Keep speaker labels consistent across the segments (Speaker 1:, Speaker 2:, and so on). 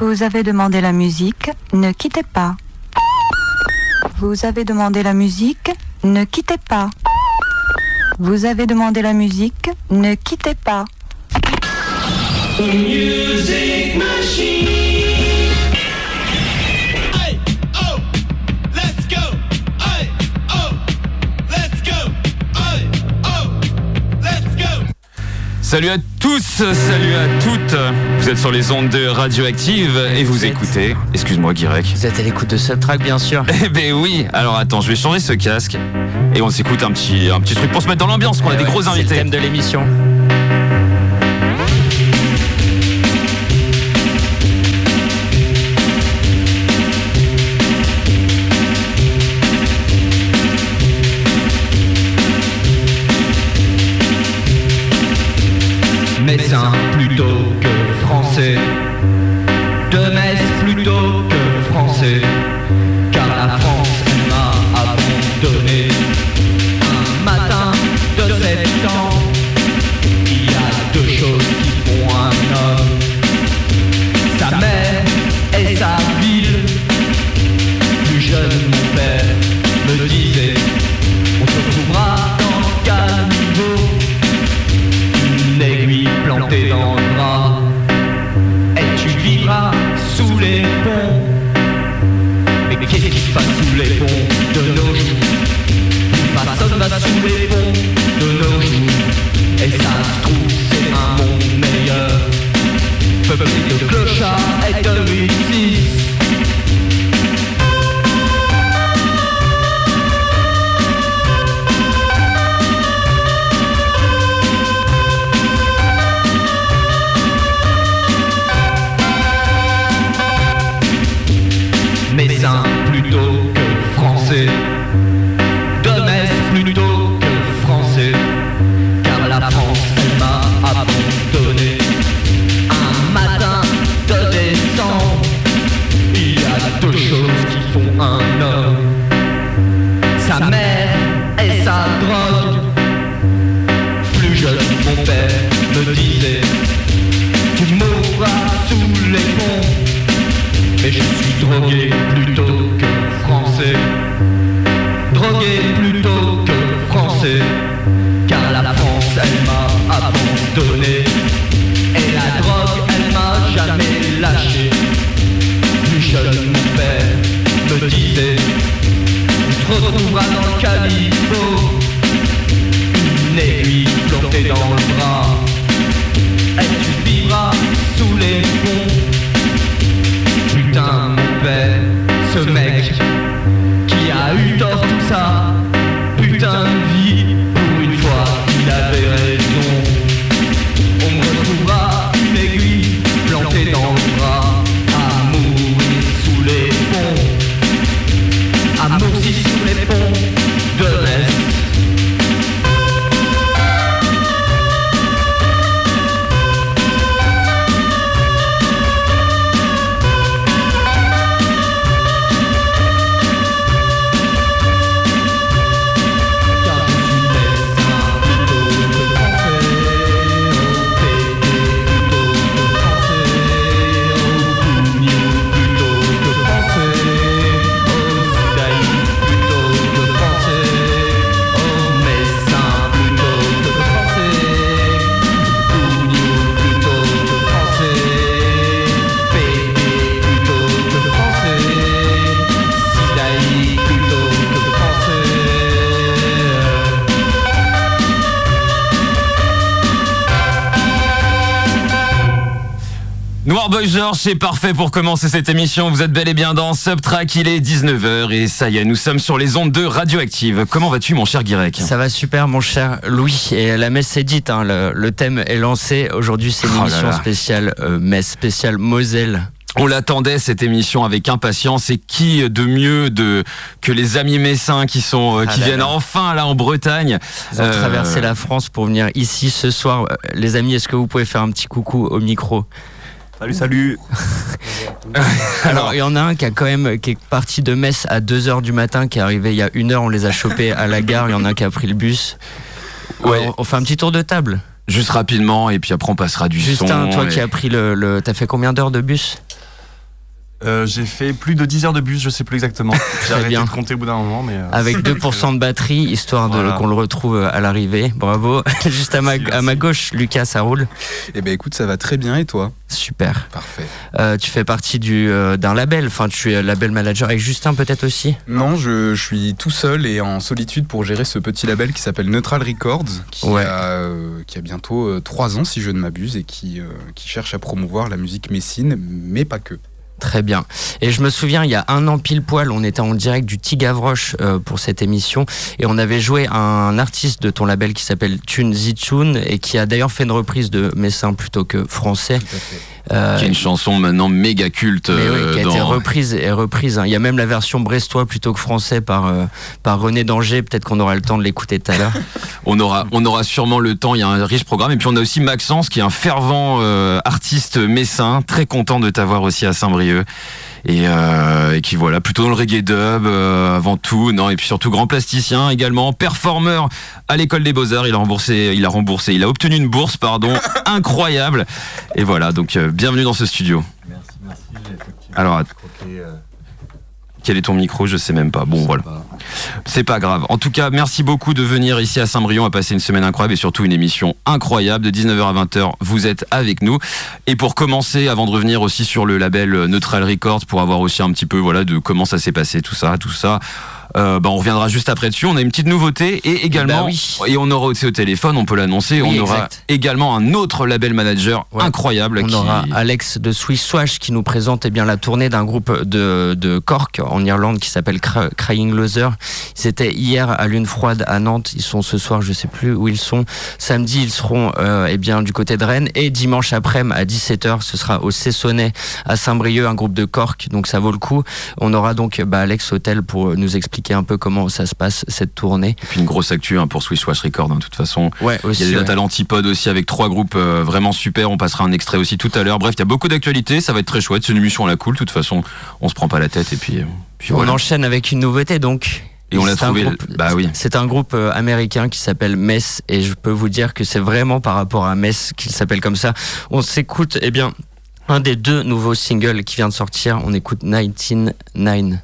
Speaker 1: Vous avez demandé la musique, ne quittez pas. Vous avez demandé la musique, ne quittez pas. Vous avez demandé la musique, ne quittez pas.
Speaker 2: Salut à tous, salut à toutes. Vous êtes sur les ondes de Radioactive et vous écoutez. Excuse-moi, Guirec.
Speaker 3: Vous êtes à l'écoute de Subtrack, bien sûr.
Speaker 2: Eh ben oui. Alors attends, je vais changer ce casque et on s'écoute un petit, un petit truc pour se mettre dans l'ambiance. Qu'on a
Speaker 3: Eh
Speaker 2: des
Speaker 3: ouais,
Speaker 2: gros
Speaker 3: C'est le
Speaker 2: invités.
Speaker 3: thème de l'émission.
Speaker 4: C'est
Speaker 2: parfait pour commencer cette émission. Vous êtes bel et bien dans Subtrack, il est 19h et ça y est, nous sommes sur les ondes de Radioactive. Comment vas-tu mon cher Guirec?
Speaker 3: Ça va super, mon cher Louis. Et la messe est dite, hein, le, le thème est lancé. Aujourd'hui, c'est une
Speaker 2: Oh
Speaker 3: émission
Speaker 2: là.
Speaker 3: spéciale euh, messe, spéciale Moselle.
Speaker 2: On l'attendait cette émission avec impatience et qui de mieux de que les amis messins qui sont euh,
Speaker 3: Ah
Speaker 2: qui viennent
Speaker 3: là.
Speaker 2: enfin là en Bretagne.
Speaker 3: Ils ont
Speaker 2: Euh,
Speaker 3: traversé la France pour venir ici ce soir. Les amis, est-ce que vous pouvez faire un petit coucou au micro?
Speaker 5: Salut, salut.
Speaker 3: Alors, il y en a un qui a quand même qui est parti de Metz à 2h du matin, qui est arrivé il y a une heure. On les a chopés à la gare. Il y en a un qui a pris le bus.
Speaker 2: Ouais.
Speaker 3: Alors, on fait un petit tour de table.
Speaker 2: Juste rapidement, et puis après on passera du
Speaker 6: Justin,
Speaker 2: son.
Speaker 6: toi
Speaker 2: et-
Speaker 6: qui as pris le, le- t'as fait combien d'heures de bus?
Speaker 5: Euh, j'ai fait plus de 10 heures de bus, je sais plus exactement. J'ai arrêté
Speaker 6: bien.
Speaker 5: de compter au bout d'un moment, mais. euh,
Speaker 6: avec 2% de batterie, histoire
Speaker 5: Voilà.
Speaker 6: qu'on le retrouve à l'arrivée. Bravo. Juste à ma,
Speaker 5: Merci,
Speaker 6: à ma gauche, Lucas, ça roule.
Speaker 7: Eh ben écoute, ça va très bien et toi?
Speaker 6: Super.
Speaker 7: Parfait.
Speaker 6: Euh, tu fais partie du euh, d'un label. Enfin, tu es label manager avec Justin peut-être aussi?
Speaker 7: Non, je, je suis tout seul et en solitude pour gérer ce petit label qui s'appelle Neutral Records, qui,
Speaker 6: Ouais.
Speaker 7: a, euh, qui a bientôt euh, trois ans si je ne m'abuse et qui, euh, qui cherche à promouvoir la musique messine, mais pas que.
Speaker 6: Très bien. Et je me souviens, il y a un an pile poil, on était en direct du Tigavroche euh, pour cette émission et on avait joué un artiste de ton label qui s'appelle Tune Zitune et qui a d'ailleurs fait une reprise de Messin plutôt que français. Euh,
Speaker 2: Qui est une chanson maintenant méga culte.
Speaker 6: mais oui,
Speaker 2: euh,
Speaker 6: qui a été reprise et reprise. hein. Il y a même la version brestois plutôt que français par, euh, par René Danger. Peut-être qu'on aura le temps de l'écouter tout à l'heure.
Speaker 2: On aura, on aura sûrement le temps. Il y a un riche programme. Et puis on a aussi Maxence, qui est un fervent euh, artiste messin, très content de t'avoir aussi à Saint-Brieuc. Et, euh, et qui voilà, plutôt dans le reggae dub euh, avant tout, non et puis surtout grand plasticien également, performeur à l'école des beaux arts. Il a remboursé, il a remboursé, il a obtenu une bourse, pardon, incroyable. Et voilà, donc euh, bienvenue dans ce studio.
Speaker 5: Merci, merci.
Speaker 2: Alors,
Speaker 5: euh,
Speaker 2: quel est ton micro Je sais même pas. Bon voilà. C'est pas grave. En tout cas, merci beaucoup de venir ici à Saint-Brieuc. On va passer une semaine incroyable et surtout une émission incroyable de 19h à 20h. Vous êtes avec nous. Et pour commencer, avant de revenir aussi sur le label Neutral Records, pour avoir aussi un petit peu voilà de comment ça s'est passé, tout ça, tout ça. Euh, bah, on reviendra juste après dessus. On a une petite nouveauté et également,
Speaker 6: bah oui.
Speaker 2: et on aura aussi au téléphone, on peut l'annoncer,
Speaker 6: Oui,
Speaker 2: on aura également un autre label manager
Speaker 6: Ouais.
Speaker 2: incroyable
Speaker 6: On
Speaker 2: qui
Speaker 6: aura Alex de Swiss Swash qui nous présente eh bien, la tournée d'un groupe de, de Cork en Irlande qui s'appelle Cry- Crying Loser. Ils étaient hier à Lune Froide à Nantes. Ils sont ce soir, je sais plus où ils sont. Samedi, ils seront euh, eh bien, du côté de Rennes. Et dimanche après-midi à 17h, ce sera au Cessonnet à Saint-Brieuc, un groupe de Cork. Donc ça vaut le coup. On aura donc bah, Alex Hotel pour nous expliquer un peu comment ça se passe cette tournée.
Speaker 2: Et puis une grosse actu hein, pour Swiss Watch Record, hein, de toute façon.
Speaker 6: Ouais,
Speaker 2: Il y
Speaker 6: aussi.
Speaker 2: a des
Speaker 6: ouais.
Speaker 2: dates à l'antipode aussi avec trois groupes euh, vraiment super. On passera un extrait aussi tout à l'heure. Bref, il y a beaucoup d'actualités. Ça va être très chouette. C'est une émission à la cool. De toute façon, on se prend pas la tête et puis, euh, puis
Speaker 6: On
Speaker 2: voilà.
Speaker 6: enchaîne avec une nouveauté donc.
Speaker 2: Et on l'a trouvé.
Speaker 6: groupe-
Speaker 2: Bah oui.
Speaker 6: C'est un groupe euh, américain qui s'appelle Mess et je peux vous dire que c'est vraiment par rapport à Mess qu'il s'appelle comme ça. On s'écoute, eh bien, un des deux nouveaux singles qui vient de sortir. On écoute 199.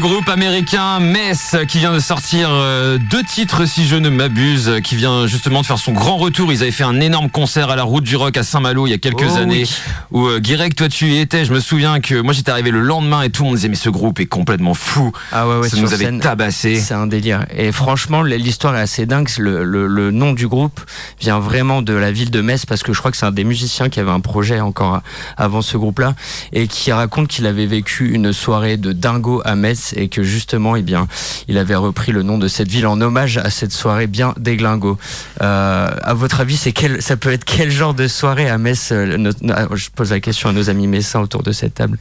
Speaker 2: Groupe américain Mess qui vient de sortir euh, deux titres si je ne m'abuse, euh, qui vient justement de faire son grand retour. Ils avaient fait un énorme concert à la Route du Rock à Saint-Malo il y a quelques
Speaker 6: Oh
Speaker 2: années
Speaker 6: oui.
Speaker 2: où euh, Guirec, toi tu y étais. Je me souviens que moi j'étais arrivé le lendemain et tout le monde disait mais ce groupe est complètement fou.
Speaker 6: Ah ouais, ouais,
Speaker 2: Ça nous avait
Speaker 6: scène,
Speaker 2: tabassé.
Speaker 6: C'est un délire. Et franchement, l'histoire est assez dingue. Le, le- le nom du groupe vient vraiment de la ville de Metz parce que je crois que c'est un des musiciens qui avait un projet encore avant ce groupe-là et qui raconte qu'il avait vécu une soirée de dingo à Metz et que justement, eh bien, il avait repris le nom de cette ville en hommage à cette soirée bien déglingo. Euh, à votre avis, c'est quel, ça peut être quel genre de soirée à Metz euh, no- Je pose la question à nos amis messins autour de cette table.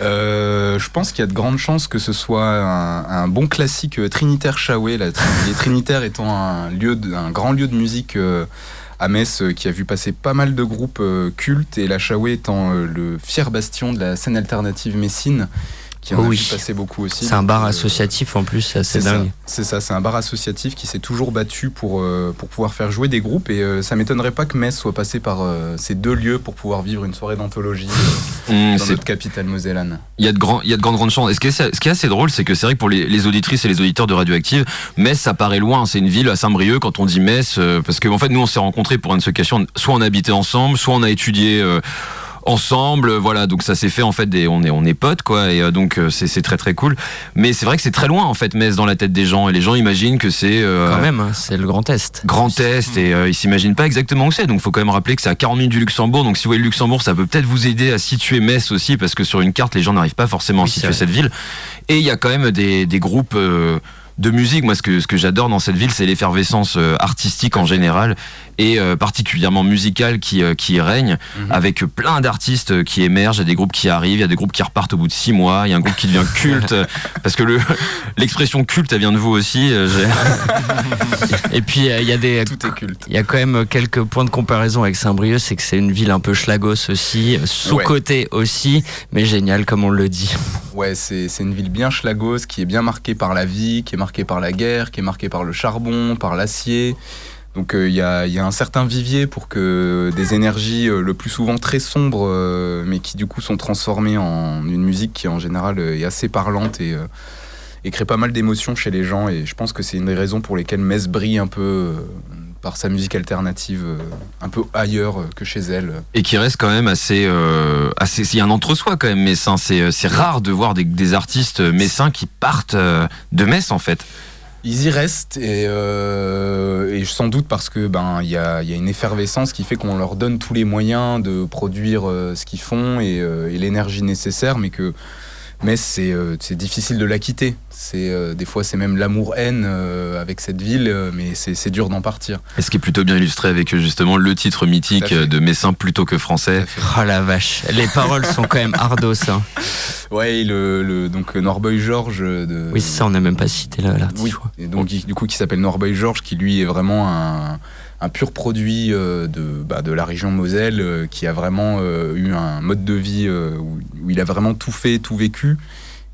Speaker 7: Euh, je pense qu'il y a de grandes chances que ce soit un, bon classique euh, Trinitaire Chaoué, les Trinitaires étant un, lieu un grand lieu de musique à Metz qui a vu passer pas mal de groupes cultes et la Chaoué étant le fier bastion de la scène alternative messine qui en
Speaker 6: Oh
Speaker 7: a
Speaker 6: oui.
Speaker 7: vu passer beaucoup aussi.
Speaker 6: C'est un bar
Speaker 7: euh,
Speaker 6: associatif en plus, c'est dingue.
Speaker 7: c'est ça, c'est un bar associatif qui s'est toujours battu pour, euh, pour pouvoir faire jouer des groupes et euh, ça m'étonnerait pas que Metz soit passé par euh, ces deux lieux pour pouvoir vivre une soirée d'anthologie euh,
Speaker 2: Hum,
Speaker 7: dans notre capitale mosellane.
Speaker 2: Il y a de grands, il y a de grandes grandes chances. Et ce qui est, ce qui est assez drôle, c'est que c'est vrai que pour les, les auditrices et les auditeurs de Radioactive, Metz, ça paraît loin. C'est une ville à Saint-Brieuc quand on dit Metz, euh, parce qu'en fait, nous, on s'est rencontrés pour cacher. on- Soit on habitait ensemble, soit on a étudié. euh, ensemble voilà donc ça s'est fait en fait des on est on est potes quoi et euh, donc euh, c'est c'est très très cool mais c'est vrai que c'est très loin en fait Metz dans la tête des gens et les gens imaginent que c'est euh,
Speaker 6: Quand même, hein, c'est le Grand Est.
Speaker 2: Grand Est et euh, ils s'imaginent pas exactement où c'est. Donc faut quand même rappeler que c'est à 40 minutes du Luxembourg. Donc si vous voyez le Luxembourg, ça peut peut-être vous aider à situer Metz aussi parce que sur une carte, les gens n'arrivent pas forcément à situer cette ville. Et il y a quand même des, des groupes euh, de musique. Moi, ce que, ce que j'adore dans cette ville, c'est l'effervescence artistique en général et euh, particulièrement musicale qui, euh, qui règne
Speaker 7: Mhm.
Speaker 2: avec plein d'artistes qui émergent. Il y a des groupes qui arrivent, il y a des groupes qui repartent au bout de six mois. Il y a un groupe qui devient culte parce que le l'expression culte, elle vient de vous aussi. euh,
Speaker 6: Et puis, euh, il y a des.
Speaker 7: Tout est culte.
Speaker 6: Il y a quand même quelques points de comparaison avec Saint-Brieuc, c'est que c'est une ville un peu schlagos aussi, sous-côté aussi, mais génial comme on le dit.
Speaker 7: Ouais, c'est c'est une ville bien schlagos, qui est bien marquée par la vie, qui est marquée par la guerre, qui est marquée par le charbon, par l'acier. Donc euh, il y, a, un certain vivier pour que des énergies euh, le plus souvent très sombres, euh, mais qui du coup sont transformées en une musique qui en général est assez parlante et, crée pas mal d'émotions chez les gens. Et je pense que c'est une des raisons pour lesquelles Metz brille un peu par sa musique alternative, un peu ailleurs que chez elle.
Speaker 2: et qui reste quand même assez assez il y a un entre-soi quand même messin c'est rare de voir des, artistes messins qui partent de Metz en fait
Speaker 7: Ils y restent et, euh, et sans doute parce que ben il y a, une effervescence qui fait qu'on leur donne tous les moyens de produire euh, ce qu'ils font et, euh, et l'énergie nécessaire, mais que mais c'est euh, c'est difficile de la quitter. C'est euh, des fois c'est même l'amour-haine euh, avec cette ville, euh, mais c'est c'est dur d'en partir.
Speaker 2: et ce qui est plutôt bien illustré avec justement le titre mythique de Messin plutôt que français
Speaker 6: Oh la vache, les paroles sont quand même ardos. Hein.
Speaker 7: Ouais, le, le- donc Norboy George de
Speaker 6: Oui, c'est ça, on n'a même pas cité là, l'artiste.
Speaker 7: Oui, et donc du coup qui s'appelle Norboy George, qui lui est vraiment un, un pur produit euh, de, bah, de la région Moselle, euh, qui a vraiment euh, eu un mode de vie où, où il a vraiment tout fait, tout vécu.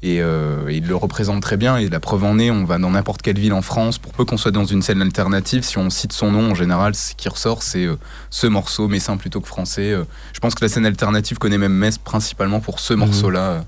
Speaker 7: Et, euh, il le représente très bien. Et la preuve en est, on va dans n'importe quelle ville en France, pour peu qu'on soit dans une scène alternative, si on cite son nom, en général, ce qui ressort, c'est euh, ce morceau, messin plutôt que français. Euh, je pense que la scène alternative connaît même Metz principalement pour ce morceau-là.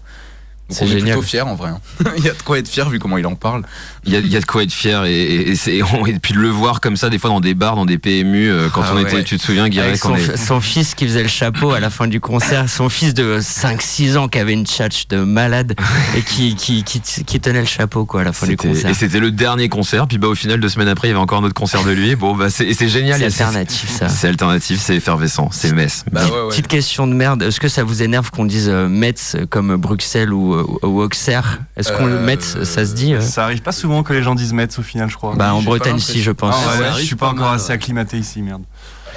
Speaker 6: C'est génial.
Speaker 7: plutôt fier en vrai. hein. il y a de quoi être fier vu comment il en parle.
Speaker 2: il y a, il y a de quoi être fier et, et, et c'est- et puis de le voir comme ça des fois dans des bars dans des PMU euh, quand
Speaker 7: Ah
Speaker 2: on
Speaker 7: ouais.
Speaker 2: était tu te souviens
Speaker 6: Avec
Speaker 2: on
Speaker 6: son,
Speaker 2: est
Speaker 6: son fils qui faisait le chapeau à la fin du concert, son fils de 5-6 ans qui avait une tchatch de malade et qui, qui, qui, qui tenait le chapeau quoi à la fin du concert.
Speaker 2: et c'était le dernier concert puis bah au final deux semaines après il y avait encore un autre concert de lui bon bah c'est génial
Speaker 6: C'est alternatif ça.
Speaker 2: c'est alternatif c'est effervescent c'est Metz
Speaker 7: Bah
Speaker 6: Petite-
Speaker 7: ouais, ouais.
Speaker 6: Petite question de merde, est-ce que ça vous énerve qu'on dise euh, Metz comme Bruxelles ou, ou Auxerre Est-ce qu'on le
Speaker 7: Euh,
Speaker 6: Metz, ça se dit euh
Speaker 5: Ça arrive pas souvent que les gens disent Metz au final, je crois.
Speaker 6: Bah en Bretagne si je pense.
Speaker 5: Ah ouais, je suis pas
Speaker 8: pas
Speaker 5: encore
Speaker 8: mal,
Speaker 5: assez
Speaker 8: ouais.
Speaker 5: acclimaté ici, merde.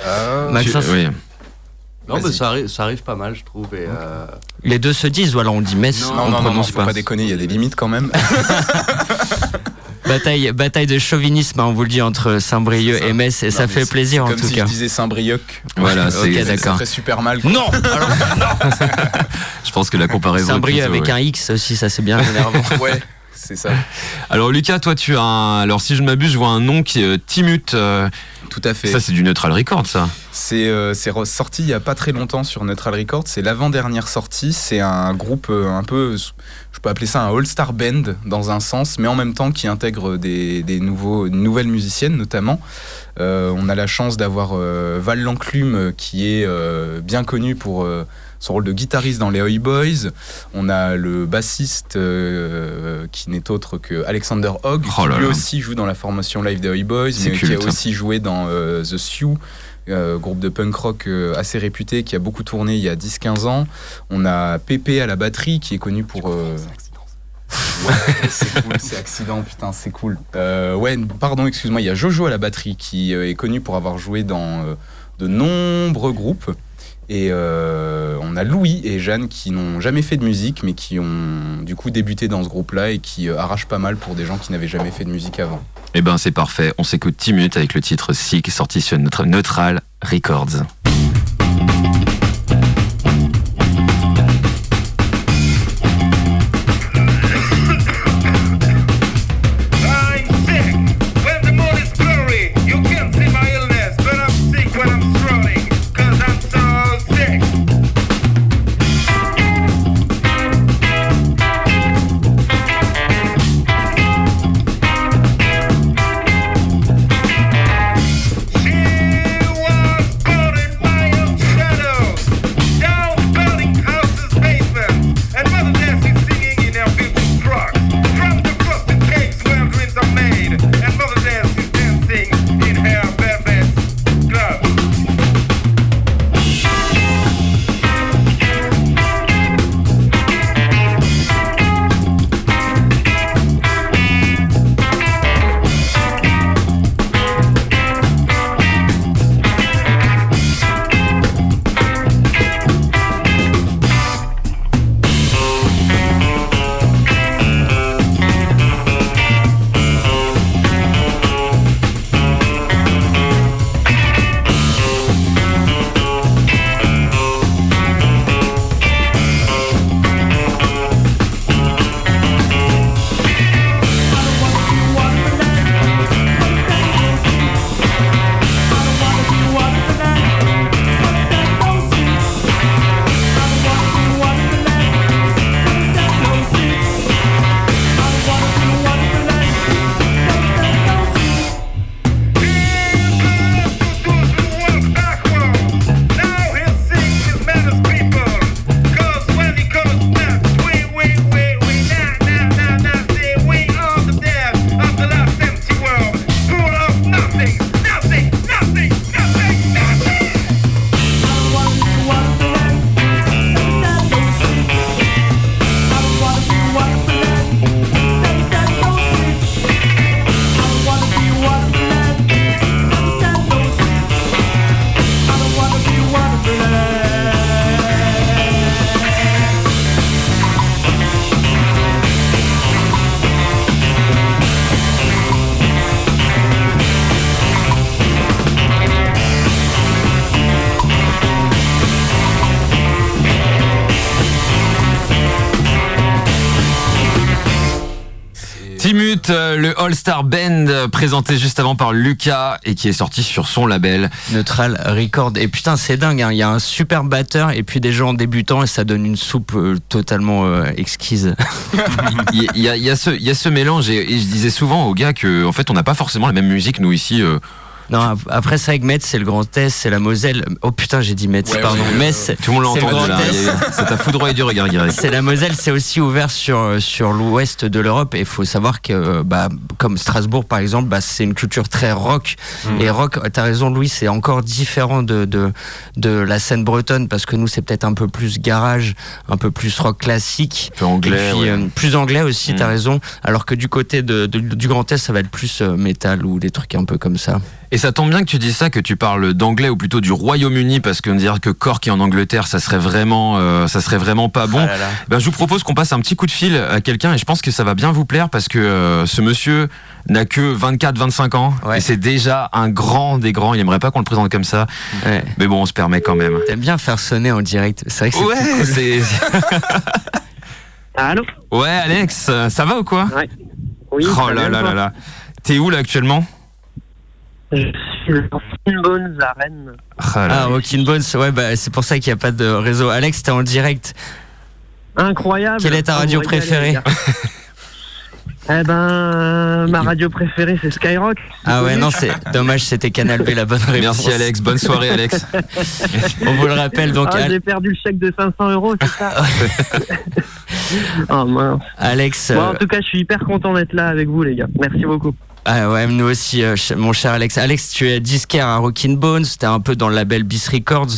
Speaker 7: Euh,
Speaker 6: Maxence,
Speaker 2: Tu- oui.
Speaker 8: Non, mais ça arrive, ça arrive pas mal, je trouve. Et, euh,
Speaker 6: Les deux se disent ou alors on dit Metz,
Speaker 8: Non,
Speaker 6: on
Speaker 7: non, non, non,
Speaker 6: prononce
Speaker 7: faut
Speaker 6: pas.
Speaker 7: pas déconner, il y a des limites quand même.
Speaker 6: Bataille, bataille de chauvinisme, hein, on vous le dit, entre Saint-Brieuc
Speaker 7: ça.
Speaker 6: et Metz, et
Speaker 7: Non,
Speaker 6: ça fait plaisir en
Speaker 7: comme
Speaker 6: tout
Speaker 7: si
Speaker 6: cas.
Speaker 7: je disais Saint-Brieuc.
Speaker 2: Voilà, c'est-
Speaker 7: Ça
Speaker 6: d'accord.
Speaker 7: ferait super mal. quoi.
Speaker 6: Non alors,
Speaker 2: je pense que la comparaison est
Speaker 6: Saint-Brieuc avec
Speaker 2: ouais.
Speaker 6: un X aussi, ça c'est bien énervant.
Speaker 7: Ouais, c'est ça.
Speaker 2: Alors Lucas, toi tu as un... Alors si je ne m'abuse, je vois un nom qui est euh, Timut. euh,
Speaker 7: tout à fait.
Speaker 2: Ça, c'est du Neutral Record, ça.
Speaker 7: C'est euh, sorti il y a pas très longtemps sur Neutral Records. C'est l'avant-dernière sortie. C'est un groupe euh, un peu, je peux appeler ça un all-star band dans un sens, mais en même temps qui intègre des, des nouveaux, une nouvelle musicienne notamment. Euh, on a la chance d'avoir euh, Val Lanclume qui est bien connu pour son rôle de guitariste dans les Oi Boys. On a le bassiste euh, qui n'est autre que Alexander Hogg,
Speaker 2: Oh
Speaker 7: qui lui aussi joue dans la formation live des Oi Boys, mais qui a aussi joué dans euh, The Sioux. euh, groupe de punk rock euh, assez réputé qui a beaucoup tourné il y a 10-15 ans. On a Pépé à la batterie qui est connu pour. euh, Ouais, c'est cool, c'est accident, putain, c'est cool. Euh, ouais, pardon, excuse-moi, il y a Jojo à la batterie qui euh, est connu pour avoir joué dans euh, de nombreux groupes. Et euh, on a Louis et Jeanne qui n'ont jamais fait de musique, mais qui ont du coup débuté dans ce groupe-là et qui euh, arrachent pas mal pour des gens qui n'avaient jamais fait de musique avant.
Speaker 2: Eh ben, c'est parfait. On s'écoute 10 minutes avec le titre Sick, sorti sur notre Neutral Records. Le All-Star Band euh, présenté juste avant par Lucas et qui est sorti sur son label.
Speaker 6: Neutral Record. Et putain, c'est dingue. hein. Il y a un super batteur et puis des gens débutants et ça donne une soupe euh, totalement euh, exquise.
Speaker 2: Il y, a- y ce- il y a ce mélange et, et je disais souvent aux gars que en fait on n'a pas forcément la même musique nous ici. euh,
Speaker 6: Non, ap- après ça, avec Metz, c'est le Grand Est, c'est la Moselle. Oh putain, j'ai dit Metz,
Speaker 7: Ouais,
Speaker 6: pardon.
Speaker 7: ouais,
Speaker 6: Metz,
Speaker 2: tout le monde l'a
Speaker 6: c'est le
Speaker 2: entendu
Speaker 6: Grand
Speaker 2: là. Ça t'a foudroyé du regard.
Speaker 6: C'est la Moselle, c'est aussi ouvert sur, sur l'ouest de l'Europe. Et il faut savoir que, euh, bah, comme Strasbourg par exemple, bah, c'est une culture très rock. Et rock, t'as raison, Louis, c'est encore différent de, de, de la scène bretonne parce que nous, c'est peut-être un peu plus garage, un peu plus rock classique.
Speaker 2: Un peu anglais.
Speaker 6: Et puis,
Speaker 2: ouais.
Speaker 6: euh, plus anglais aussi, t'as
Speaker 2: Mm.
Speaker 6: raison. Alors que du côté de, de- du Grand Est, ça va être plus euh, métal ou des trucs un peu comme ça.
Speaker 2: Et ça tombe bien que tu dis ça, que tu parles d'anglais ou plutôt du Royaume-Uni, parce qu'on dirait que Cork est en Angleterre, ça serait vraiment, euh, ça serait vraiment pas bon.
Speaker 6: Ah là là.
Speaker 2: Ben, je vous propose qu'on passe un petit coup de fil à quelqu'un et je pense que ça va bien vous plaire parce que euh, ce monsieur n'a que 24-25 ans
Speaker 6: Ouais.
Speaker 2: et c'est déjà un grand des grands. Il aimerait pas qu'on le présente comme ça,
Speaker 6: Ouais.
Speaker 2: mais bon, on se permet quand même.
Speaker 6: T'aimes bien faire sonner en direct. C'est vrai que c'est
Speaker 2: Ouais,
Speaker 6: cool.
Speaker 2: c'est.
Speaker 9: Allô?
Speaker 2: Ouais, Alex, ça va ou quoi?
Speaker 9: Ouais. Oui.
Speaker 2: Oh là là là là. T'es où là actuellement?
Speaker 9: Je suis Skin Bones à Rennes.
Speaker 2: Ah là.
Speaker 6: Ah, Bones, ouais, bah, c'est pour ça qu'il n'y a pas de réseau. Alex, t'es en direct.
Speaker 9: Incroyable.
Speaker 6: Quelle est ta radio préférée.
Speaker 9: Eh ben, ma radio préférée, c'est Skyrock.
Speaker 6: Ah ouais, non, c'est dommage, c'était Canal B la bonne réponse.
Speaker 2: Merci Alex, bonne soirée Alex.
Speaker 6: On vous le rappelle, donc
Speaker 9: ah,
Speaker 6: Al-
Speaker 9: j'ai perdu le chèque de 500 euros, c'est ça Oh mince.
Speaker 6: Alex.
Speaker 9: Bon,
Speaker 6: euh,
Speaker 9: en tout cas, je suis hyper content d'être là avec vous, les gars. Merci beaucoup.
Speaker 6: Ah ouais, nous aussi, euh, mon cher Alex. Alex, tu es disquaire à Rockin' Bones, t'es un peu dans le label Bis Records,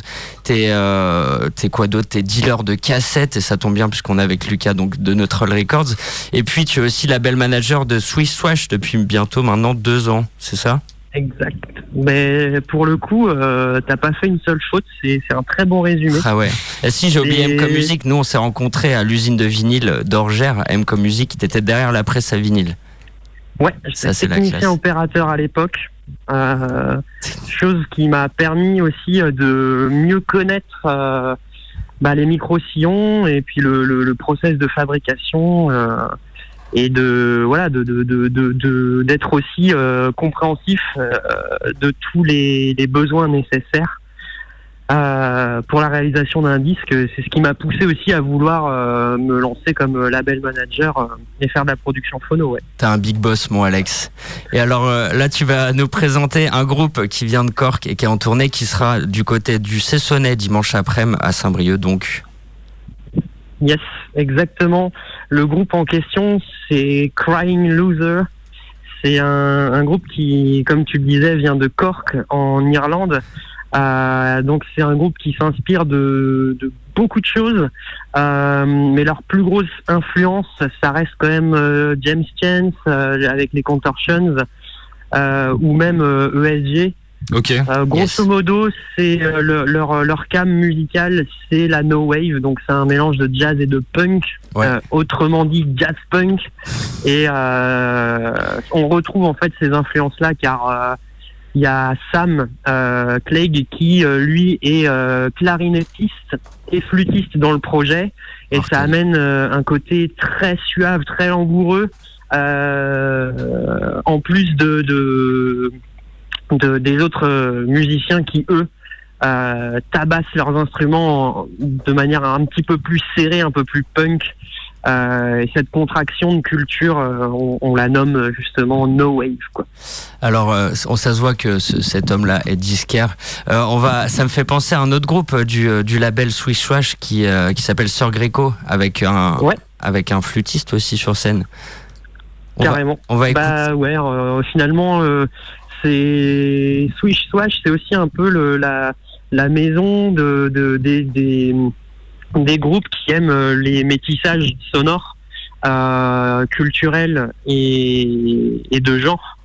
Speaker 6: t'es euh, t'es quoi d'autre? T'es dealer de cassettes, et ça tombe bien puisqu'on est avec Lucas donc de Neutral Records. Et puis tu es aussi label manager de Swiss Swash depuis bientôt maintenant deux ans, c'est ça?
Speaker 9: Exact. Mais pour le coup, euh, t'as pas fait une seule faute. C'est c'est un très bon résumé.
Speaker 6: Ah ouais. Et si j'ai oublié
Speaker 9: Et-
Speaker 6: M comme musique, nous on s'est rencontrés à l'usine de vinyle d'Orgère, M comme musique, t'étais derrière la presse à vinyle.
Speaker 9: Ouais, j'étais technicien opérateur à l'époque. Euh, chose qui m'a permis aussi euh, de mieux connaître euh, bah, les micro-sillons et puis le, le, le process de fabrication euh, et de voilà de de de de- de- d'être aussi compréhensif de tous les, les besoins nécessaires euh, pour la réalisation d'un disque. C'est ce qui m'a poussé aussi à vouloir euh, me lancer comme euh, label manager euh, et faire de la production phono. Ouais.
Speaker 6: T'es un big boss, mon Alex. Et alors là, tu vas nous présenter un groupe qui vient de Cork et qui est en tournée, qui sera du côté du Cessonnet dimanche après-midi à Saint-Brieuc. Donc,
Speaker 9: Yes, exactement. Le groupe en question, c'est Crying Loser. C'est un, un groupe qui, comme tu le disais, vient de Cork, en Irlande. Euh, donc c'est un groupe qui s'inspire de, de beaucoup de choses, Euh, mais leur plus grosse influence, ça reste quand même euh, James Chance avec les Contortions, ou même ESG.
Speaker 2: Ok.
Speaker 9: Euh, grosso modo, c'est le- leur leur cam musical, c'est la no wave, donc c'est un mélange de jazz et de punk,
Speaker 6: Ouais.
Speaker 9: autrement dit jazz punk. Et on retrouve en fait ces influences là, car il y a Sam euh, Clegg qui euh, lui est euh, clarinettiste et flûtiste dans le projet, et ça amène euh, un côté très suave, très langoureux, euh, en plus de, de de- des autres musiciens qui, eux, euh, tabassent leurs instruments en- de manière un petit peu plus serrée, un peu plus punk. Euh, et cette contraction de culture, euh, on, on la nomme euh, justement no wave. Quoi.
Speaker 6: alors, euh, on, ça se voit que ce- cet homme-là est disquaire. Euh, on va, ça me fait penser à un autre groupe du, du label Swiss Swash qui, euh, qui s'appelle Sir Greco, avec un,
Speaker 9: Ouais.
Speaker 6: avec un flûtiste aussi sur scène. On va,
Speaker 9: Carrément.
Speaker 6: on va écouter.
Speaker 9: Bah ouais, finalement, c'est Swish Swash, c'est aussi un peu le, la, la maison de, de- des, des, des groupes qui aiment euh, les métissages sonores, euh, culturels et, et de genre.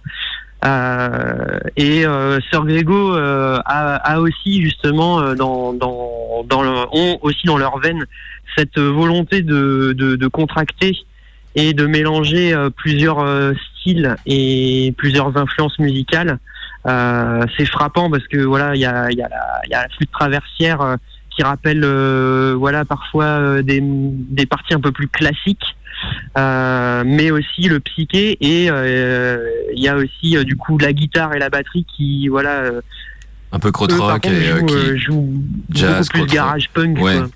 Speaker 9: Euh, et euh, Sir Grego euh, a, a aussi justement euh, dans, dans, dans le, ont aussi dans leur veine cette volonté de, de, de contracter et de mélanger plusieurs styles et plusieurs influences musicales. C'est frappant parce que voilà, il y a, y, a y a la flûte traversière qui rappelle euh, voilà parfois euh, des, des parties un peu plus classiques, euh, mais aussi le psyché et euh, il y a aussi euh, du coup la guitare et la batterie qui voilà euh,
Speaker 2: Un peu crotte-rock
Speaker 9: contre,
Speaker 2: et euh,
Speaker 9: jouent,
Speaker 2: qui.
Speaker 9: euh, jouent
Speaker 2: jazz,
Speaker 9: beaucoup plus garage punk.
Speaker 2: Ouais.
Speaker 9: quoi.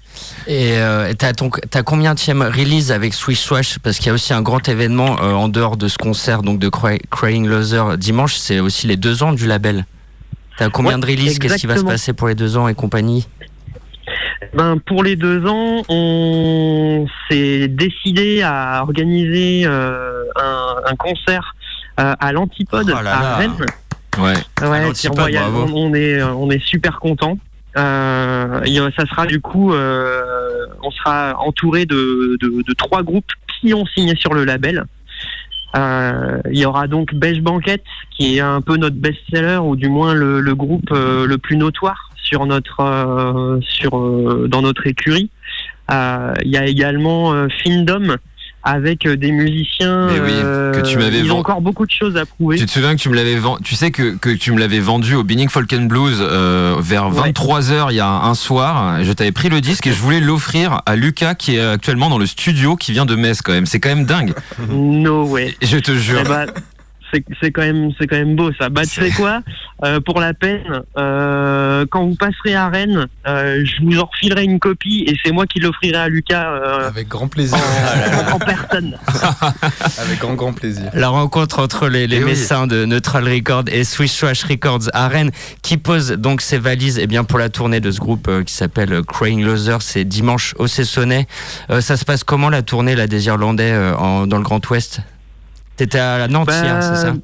Speaker 6: Et euh, t'as ton, t'as combien de release avec Swish Swash? Parce qu'il y a aussi un grand événement euh, en dehors de ce concert, donc de Cry- Crying Loser dimanche. C'est aussi les deux ans du label. T'as combien
Speaker 9: Ouais,
Speaker 6: de releases? Qu'est-ce qui va se passer pour les deux ans et compagnie?
Speaker 9: Ben, pour les deux ans, on s'est décidé à organiser euh, un, un concert euh, à l'Antipode
Speaker 6: Oh
Speaker 9: à Rennes.
Speaker 2: Ouais.
Speaker 9: Ouais,
Speaker 6: l'Antipode,
Speaker 9: sur Royal.
Speaker 6: bravo.
Speaker 9: on, on est on est super content. Euh, ça sera du coup, euh, on sera entouré de, de, de trois groupes qui ont signé sur le label. Euh, il y aura donc Beige Banquette, qui est un peu notre best-seller, ou du moins le, le groupe le plus notoire sur notre euh, sur euh, dans notre écurie. Euh, Il y a également Findom avec des musiciens.
Speaker 2: Mais oui, que tu m'avais
Speaker 9: ils ont encore beaucoup de choses à prouver.
Speaker 2: Tu te souviens que tu me l'avais vendu, tu sais que, que tu me l'avais vendu au Binning Folk and Blues euh, vers
Speaker 9: Ouais.
Speaker 2: 23h il y a un soir. Je t'avais pris le disque et je voulais l'offrir à Lucas qui est actuellement dans le studio qui vient de Metz quand même. C'est quand même dingue.
Speaker 9: No way.
Speaker 2: Je te jure.
Speaker 9: Eh ben, c'est quand même c'est quand même beau ça. Bah tu sais quoi Euh, Pour la peine, euh, quand vous passerez à Rennes, euh, je vous en refilerai une copie et c'est moi qui l'offrirai à Lucas euh,
Speaker 7: Avec grand plaisir.
Speaker 9: en, en personne.
Speaker 7: Avec grand, grand plaisir.
Speaker 6: La rencontre entre les, les
Speaker 2: Eh oui.
Speaker 6: Messins de Neutral Records et Swish Swash Records à Rennes, qui pose donc ses valises eh bien, pour la tournée de ce groupe euh, qui s'appelle Crying Loser. C'est dimanche au Cessonnet. Euh, ça se passe comment la tournée là, des Irlandais euh, en- dans le Grand Ouest? T'étais à Nantes
Speaker 9: Bah,
Speaker 6: hier, c'est ça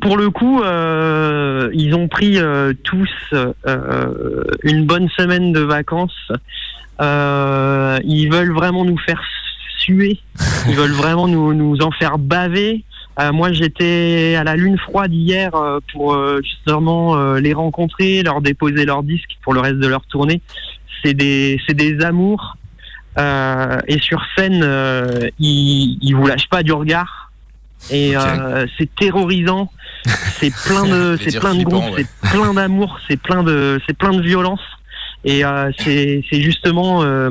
Speaker 9: Pour- le coup, euh, ils ont pris euh, tous euh, une bonne semaine de vacances. Ils veulent vraiment nous faire suer. Ils veulent vraiment nous, nous en faire baver. Moi, j'étais à la lune froide hier pour justement les rencontrer, leur déposer leurs disques pour le reste de leur tournée. C'est des, c'est des amours. Euh, et sur scène, euh, ils, ils vous lâchent pas du regard. Et euh, c'est terrorisant. C'est plein de, c'est plein de groupes,
Speaker 7: ouais.
Speaker 9: c'est plein d'amour, c'est plein de, c'est plein de violence. Et euh, c'est, c'est justement, euh,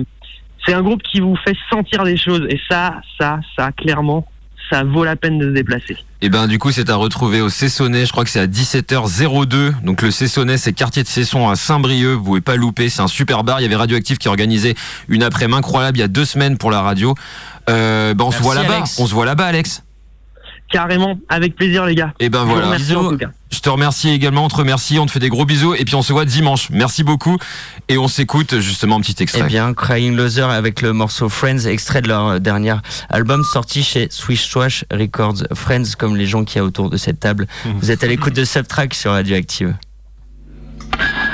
Speaker 9: c'est un groupe qui vous fait sentir des choses. Et ça, ça, ça, clairement, ça vaut la peine de se déplacer.
Speaker 2: Et ben du coup c'est à retrouver au Cessonnet, je crois que c'est à 17h02. Donc le Cessonnet c'est quartier de Cesson à Saint-Brieuc, vous pouvez pas louper, c'est un super bar. Il y avait Radioactif qui organisait une après-midi incroyable il y a deux semaines pour la radio. Euh, ben on se voit là-bas, on se voit là-bas Alex.
Speaker 9: Carrément, avec plaisir, les gars.
Speaker 2: Et ben
Speaker 9: Je vous
Speaker 2: voilà.
Speaker 9: remercie en
Speaker 6: Bisous.
Speaker 9: tout cas.
Speaker 2: Je te remercie également, on te remercie, on te fait des gros bisous et puis on se voit dimanche. Merci beaucoup et on s'écoute justement un petit
Speaker 6: Eh
Speaker 2: extrait.
Speaker 6: bien, Crying Loser avec le morceau Friends, extrait de leur euh, dernier album sorti chez Swish Swash Records. Friends, comme les gens qui y a autour de cette table. Vous êtes à l'écoute de Subtrack sur Radioactive.
Speaker 10: Thank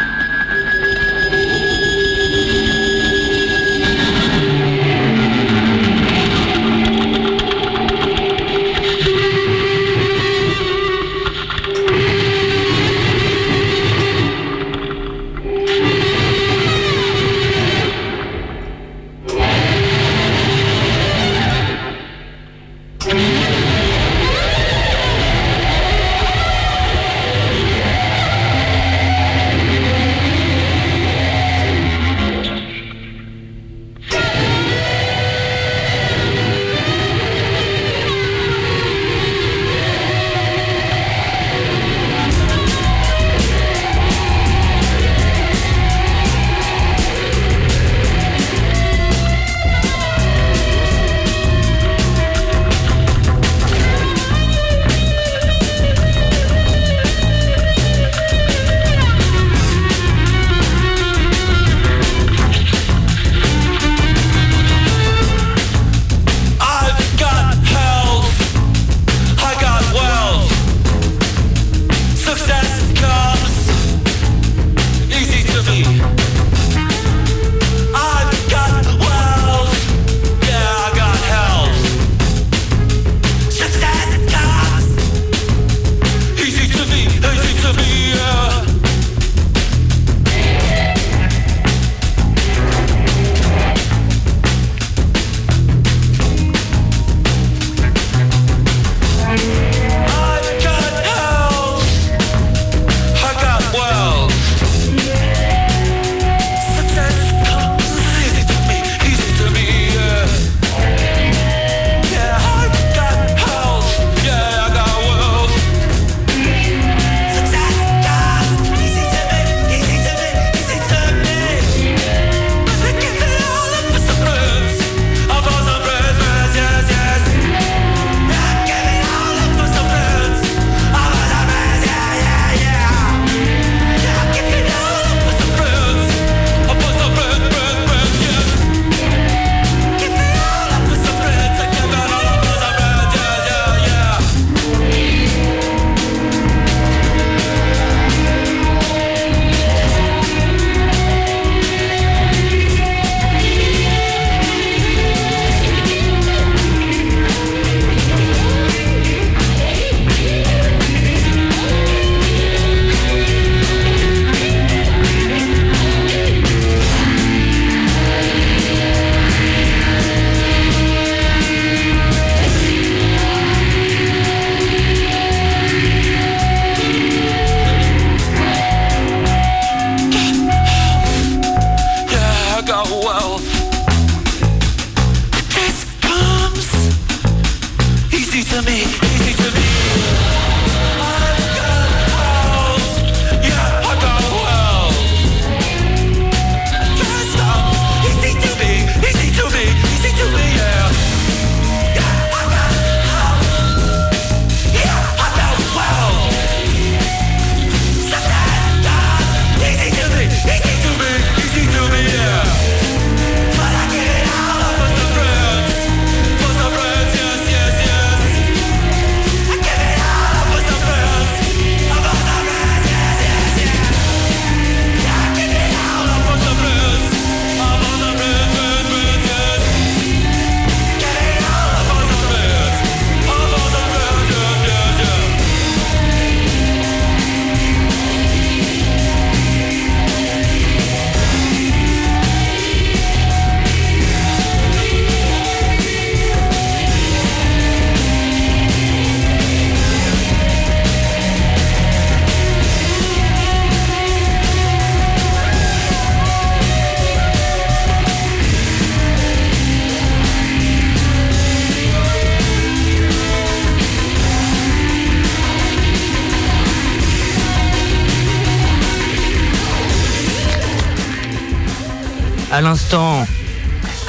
Speaker 6: À l'instant,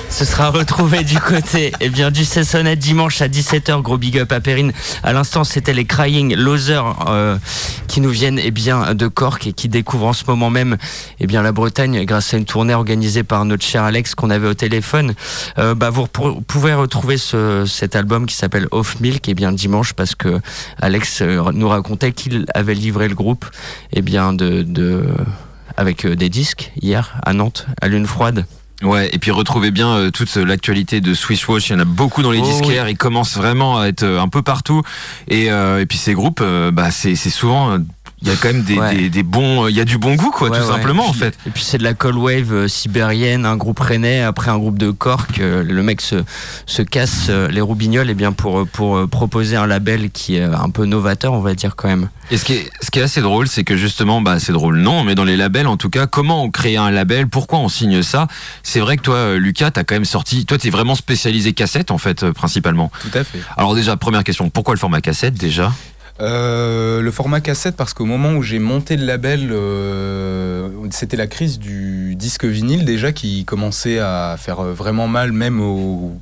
Speaker 6: ce sera retrouvé du côté eh bien, du Cessonnet dimanche à 17h. Gros big up à Perrine. À l'instant, c'était les Crying Losers euh, qui nous viennent eh bien, de Cork et qui découvrent en ce moment même eh bien, la Bretagne grâce à une tournée organisée par notre cher Alex qu'on avait au téléphone. Euh, bah, vous pouvez retrouver ce, cet album qui s'appelle Off Milk eh bien, dimanche parce que Alex euh, nous racontait qu'il avait livré le groupe eh bien, de, avec euh, des disques hier à Nantes, à Lune Froide.
Speaker 2: Ouais, et puis retrouvez bien euh, toute euh, l'actualité de Swiss Watch. Il y en a beaucoup dans les
Speaker 6: Oh,
Speaker 2: disquaires. Ils commencent vraiment à être euh, un peu partout. Et, euh, et puis ces groupes, bah, c'est c'est souvent. Euh, Il y a quand même des,
Speaker 6: Ouais.
Speaker 2: des, des bons. Il y a du bon goût, quoi,
Speaker 6: Ouais,
Speaker 2: tout
Speaker 6: ouais.
Speaker 2: simplement, en fait.
Speaker 6: Et puis c'est de la cold wave euh, sibérienne, un groupe rennais, après un groupe de Cork. euh, le mec se, se casse euh, les roubignoles et bien pour, euh, pour euh, proposer un label qui est un peu novateur, on va dire quand même.
Speaker 2: Et ce qui est, ce qui est assez drôle, c'est que justement, bah, c'est drôle, non, mais dans les labels, en tout cas, comment on crée un label, pourquoi on signe ça? C'est vrai que toi, euh, Lucas, t'as quand même sorti. Toi, t'es vraiment spécialisé cassette, en fait, euh, principalement.
Speaker 7: Tout à fait.
Speaker 2: Alors, déjà, première question, pourquoi le format cassette, déjà?
Speaker 7: Euh, le format cassette, parce qu'au moment où j'ai monté le label, euh, c'était la crise du disque vinyle déjà qui commençait à faire vraiment mal, même au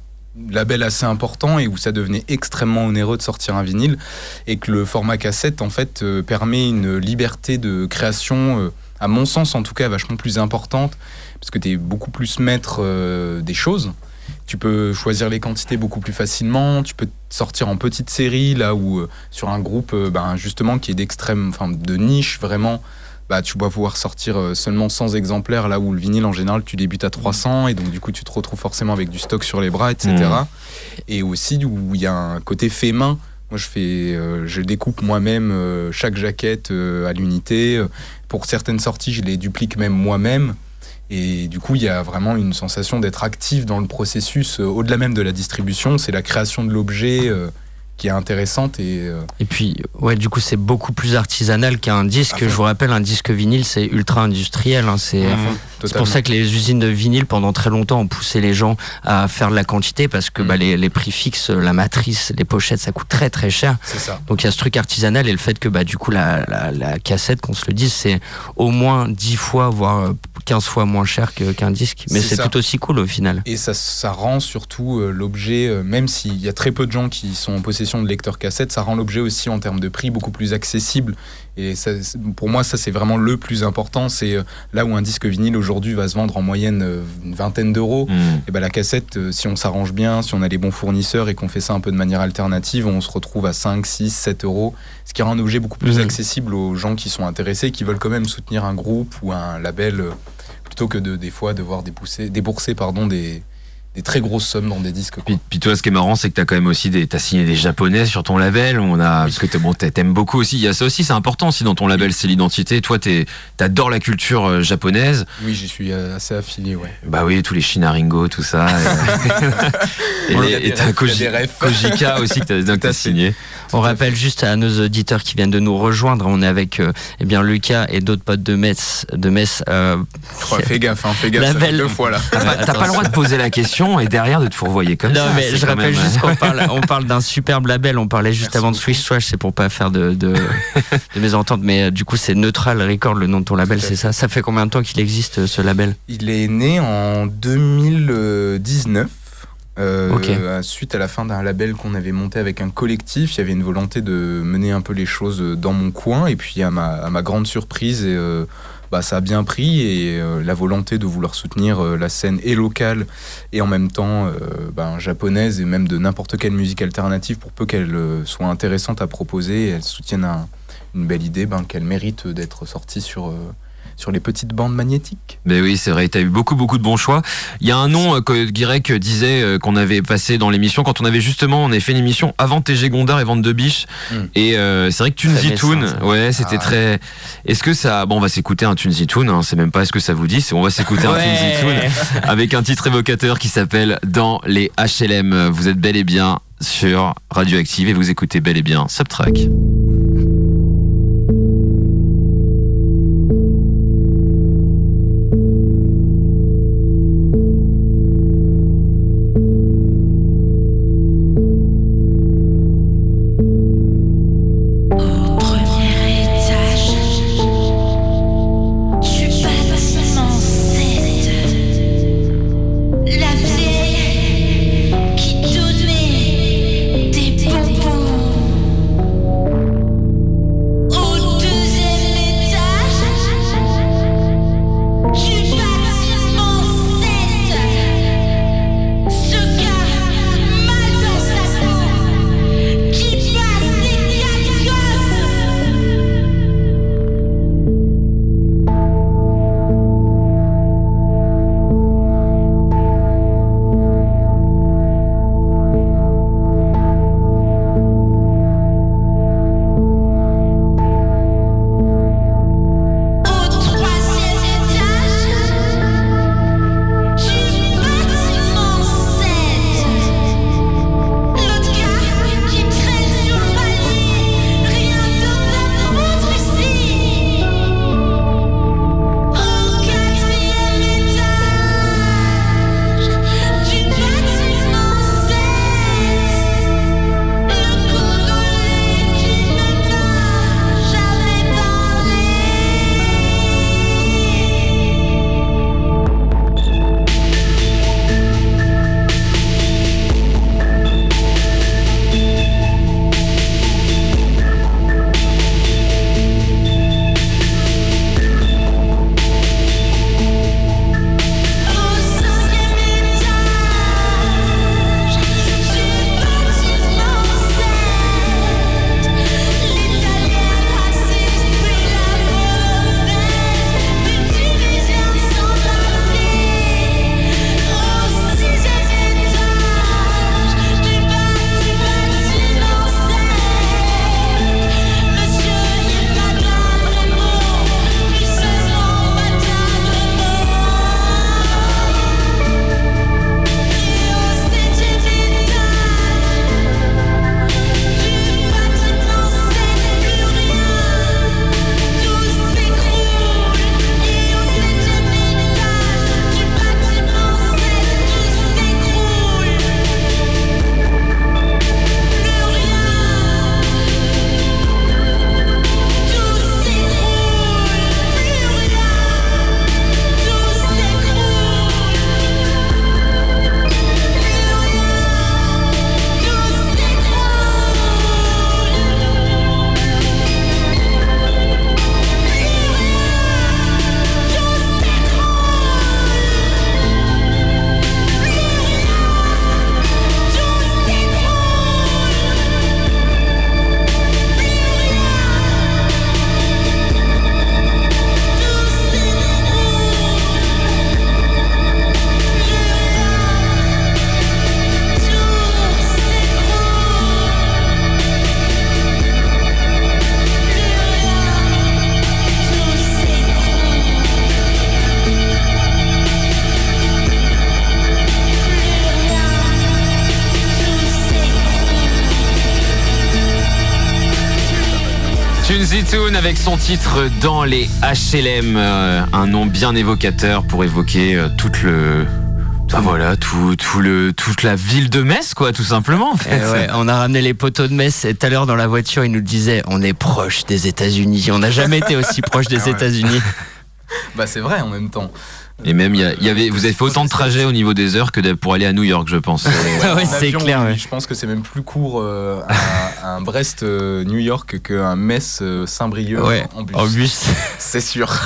Speaker 7: label assez important et où ça devenait extrêmement onéreux de sortir un vinyle et que le format cassette en fait euh, permet une liberté de création à mon sens en tout cas vachement plus importante parce que tu es beaucoup plus maître des choses tu peux choisir les quantités beaucoup plus facilement, tu peux sortir en petite série là où euh, sur un groupe euh, ben, justement qui est d'extrême, enfin de niche vraiment, bah, tu vas pouvoir sortir euh, seulement 100 exemplaires là où le vinyle en général tu débutes à 300 et donc du coup tu te retrouves forcément avec du stock sur les bras, etc.
Speaker 2: Mhm.
Speaker 7: Et aussi où il y a un côté fait main. Moi je fais, euh, je découpe moi-même euh, chaque jaquette euh, à l'unité. Pour certaines sorties je les duplique même moi-même. Et du coup, il y a vraiment une sensation d'être actif dans le processus, euh, au-delà même de la distribution. C'est la création de l'objet euh, qui est intéressante. Et, euh,
Speaker 6: Et puis, ouais, du coup, c'est beaucoup plus artisanal qu'un disque. Je vous rappelle, un disque vinyle, c'est ultra industriel. hein, c'est C'est
Speaker 7: totalement.
Speaker 6: pour ça que les usines de vinyle, pendant très longtemps, ont poussé les gens à faire de la quantité parce que
Speaker 7: Mm.
Speaker 6: bah, les, les prix fixes, la matrice, les pochettes, ça coûte très très cher.
Speaker 7: Ça.
Speaker 6: Donc il y a ce truc artisanal et le fait que bah, du coup la, la, la cassette, qu'on se le dise, c'est au moins 10 fois, voire euh, 15 fois moins cher qu'un disque. Mais
Speaker 7: C'est
Speaker 6: tout aussi cool au final.
Speaker 7: Et ça, ça rend surtout euh, l'objet, euh, même s'il y a très peu de gens qui sont en possession de lecteurs cassettes, ça rend l'objet aussi en termes de prix beaucoup plus accessible. Et ça, pour moi, ça c'est vraiment le plus important. C'est euh, là où un disque vinyle aujourd'hui va se vendre en moyenne euh, une vingtaine d'euros.
Speaker 2: Hmm.
Speaker 7: Et ben la cassette, euh, si on s'arrange bien, si on a les bons fournisseurs et qu'on fait ça un peu de manière alternative, on se retrouve à 5, 6, 7 euros. Ce qui rend un objet beaucoup plus
Speaker 6: Mhm.
Speaker 7: accessible aux gens qui sont intéressés, qui veulent quand même soutenir un groupe ou un label, plutôt que de des fois devoir débourser, débourser pardon, des, des très grosses sommes dans des disques. quoi.
Speaker 2: Puis, puis toi, ce qui est marrant, c'est que t'as quand même aussi des, t'as signé des japonais sur ton label. On a, parce que t'es- bon, beaucoup aussi. Il y a ça aussi, c'est important aussi dans ton label, c'est l'identité. Toi, t'es, t'adores la culture euh, japonaise.
Speaker 7: Oui, j'y suis euh, assez affilié, ouais.
Speaker 2: Bah oui, tous les Shinaringo, tout ça. et
Speaker 7: des
Speaker 2: t'as Koji-. Kojika aussi que
Speaker 7: à fait.
Speaker 2: signé.
Speaker 6: On rappelle juste à nos auditeurs qui viennent de nous rejoindre, on est avec euh, eh bien Lucas et d'autres potes de Metz. De Metz euh,
Speaker 7: Ouais, fais gaffe, hein, fais gaffe, ça fait
Speaker 6: Label.
Speaker 7: deux fois là.
Speaker 2: T'as pas, t'as pas le droit de poser la question et derrière de te fourvoyer comme
Speaker 6: non
Speaker 2: ça.
Speaker 6: mais
Speaker 2: c'est
Speaker 6: je rappelle
Speaker 2: même-
Speaker 6: juste qu'on parle, on parle d'un superbe label. On parlait juste
Speaker 7: Merci
Speaker 6: avant de. Swiss Trash, c'est pour pas faire de, de, de mésentente, mais euh, du coup c'est Neutral Record le nom de ton label, c'est ça? Ça fait combien de temps qu'il existe euh, ce label?
Speaker 7: Il est né en 2019. euh, Suite à la fin d'un label qu'on avait monté avec un collectif, il y avait une volonté de mener un peu les choses dans mon coin. Et puis, à ma, à ma grande surprise, et, euh, bah, ça a bien pris. Et euh, la volonté de vouloir soutenir euh, la scène et locale et en même temps euh, ben, japonaise et même de n'importe quelle musique alternative, pour peu qu'elle soit intéressante à proposer elle soutienne un- une belle idée, ben, qu'elle mérite d'être sortie sur, sur les petites bandes magnétiques.
Speaker 2: Ben oui, c'est vrai, tu as eu beaucoup, beaucoup de bons choix. Il y a un nom euh, que Guirec disait euh, qu'on avait passé dans l'émission quand on avait justement, on avait fait une émission avant TG Gondard et Vente de Biche.
Speaker 7: Mm.
Speaker 2: Et euh, c'est vrai que Tunzi
Speaker 6: Très
Speaker 2: Toon,
Speaker 6: messin, ça.
Speaker 2: ouais, c'était
Speaker 7: Ah.
Speaker 2: très. Est-ce que ça. Bon, on va s'écouter un Tunzi Toon, hein, c'est même pas ce que ça vous dit, on va s'écouter un Tunzi Toon avec un titre évocateur qui s'appelle Dans les HLM. Vous êtes bel et bien sur Radioactive et vous écoutez bel et bien Subtrack. Avec son titre Dans les HLM, euh, un nom bien évocateur pour évoquer euh, toute le. Bah voilà, tout, tout le, toute la ville de Metz, quoi, tout simplement. En fait.
Speaker 6: Eh ouais, on a ramené les poteaux de Metz et tout à l'heure dans la voiture, il nous disait on est proche des États-Unis. On n'a jamais été aussi proche des
Speaker 7: Ah ouais.
Speaker 6: États-Unis.
Speaker 7: Bah c'est vrai en même temps.
Speaker 2: Et même, il y, a- il y avait, vous avez fait autant de trajets au niveau des heures que pour aller à New York, je pense.
Speaker 6: Ah ouais, c'est clair. ouais.
Speaker 7: Je pense que c'est même plus court euh, un, un Brest euh, New York qu'un Metz euh,
Speaker 6: Ouais,
Speaker 7: en bus.
Speaker 6: en bus.
Speaker 7: C'est sûr.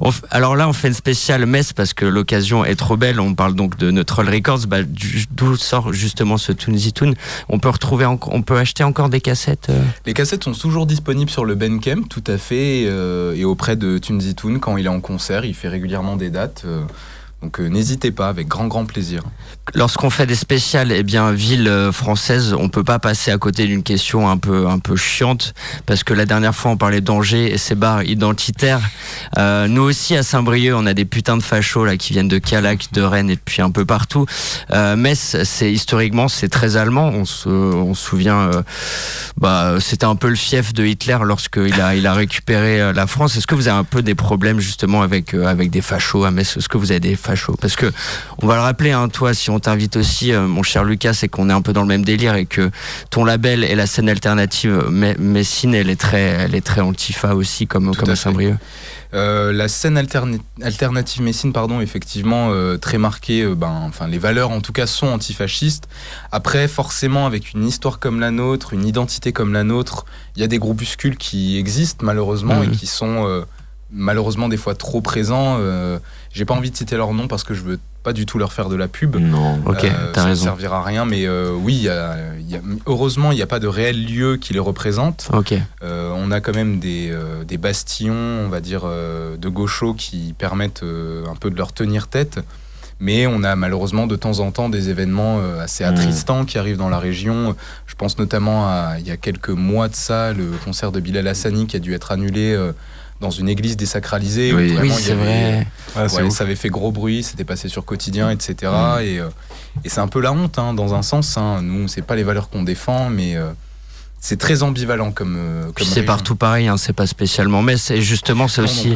Speaker 6: On f- alors là, on fait une spéciale Metz parce que l'occasion est trop belle. On parle donc de Neutral Records, bah, d'où sort justement ce Toonzy Toon? On peut retrouver, en- on peut acheter encore des cassettes. euh,
Speaker 7: Les cassettes sont toujours disponibles sur le Bandcamp, tout à fait, euh, et auprès de Tunzi Toon quand il est en concert, il fait régulièrement des dates. euh, donc euh, n'hésitez pas, avec grand grand plaisir.
Speaker 6: Lorsqu'on fait des spéciales, eh bien, ville euh, française, on peut pas passer à côté d'une question un peu, un peu chiante, parce que la dernière fois, on parlait d'Angers et ses bars identitaires. Euh, nous aussi, à Saint-Brieuc, on a des putains de fachos, là, qui viennent de Calac, de Rennes et depuis un peu partout. Euh, Metz, c'est, historiquement, c'est très allemand. On se, on se souvient, bah, c'était un peu le fief de Hitler lorsqu'il a, il a récupéré la France. Est-ce que vous avez un peu des problèmes, justement, avec, avec des fachos à Metz? Est-ce que vous avez des fachos? Parce que, on va le rappeler, hein, toi, si on t'invite aussi, euh, mon cher Lucas, c'est qu'on est un peu dans le même délire et que ton label et la scène alternative Me- Messine, elle est très, elle est très antifa aussi, comme,
Speaker 7: Tout
Speaker 6: comme
Speaker 7: à.
Speaker 6: Saint-Brieuc.
Speaker 7: Euh, la scène alterni- alternative Messine, pardon, effectivement euh, très marquée. euh, ben, enfin, les valeurs, en tout cas, sont antifascistes. Après, forcément, avec une histoire comme la nôtre, une identité comme la nôtre, il y a des groupuscules qui existent malheureusement
Speaker 6: Mhm.
Speaker 7: et qui sont euh, malheureusement des fois trop présents. Euh, J'ai pas envie de citer leur nom parce que je veux pas du tout leur faire de la pub.
Speaker 2: Non.
Speaker 6: Ok,
Speaker 7: Euh,
Speaker 6: t'as
Speaker 7: ça
Speaker 6: raison.
Speaker 7: ne servira à rien, mais euh, oui, il y a- il y a- heureusement, il n'y a pas de réel lieu qui les représente.
Speaker 6: Ok.
Speaker 7: Euh, on a quand même des, des bastillons, on va dire, de gauchos qui permettent un peu de leur tenir tête. Mais on a malheureusement de temps en temps des événements assez
Speaker 2: Mm.
Speaker 7: attristants qui arrivent dans la région. Je pense notamment à, il y a quelques mois de ça, le concert de Bilal Hassani qui a dû être annulé dans une église désacralisée. où
Speaker 2: Oui.
Speaker 7: vraiment,
Speaker 6: Oui,
Speaker 7: il y
Speaker 6: c'est vrai.
Speaker 5: Ouais, c'est
Speaker 7: Ouais,
Speaker 5: ouf.
Speaker 7: ça avait fait gros bruit, c'était passé sur quotidien, etc.
Speaker 2: Mm.
Speaker 7: Et, euh, et c'est un peu la honte, hein, dans un sens. hein. Nous, c'est pas les valeurs qu'on défend, mais euh, c'est très ambivalent comme. euh,
Speaker 6: c'est partout pareil, hein, c'est pas spécialement Metz. Et justement, c'est aussi,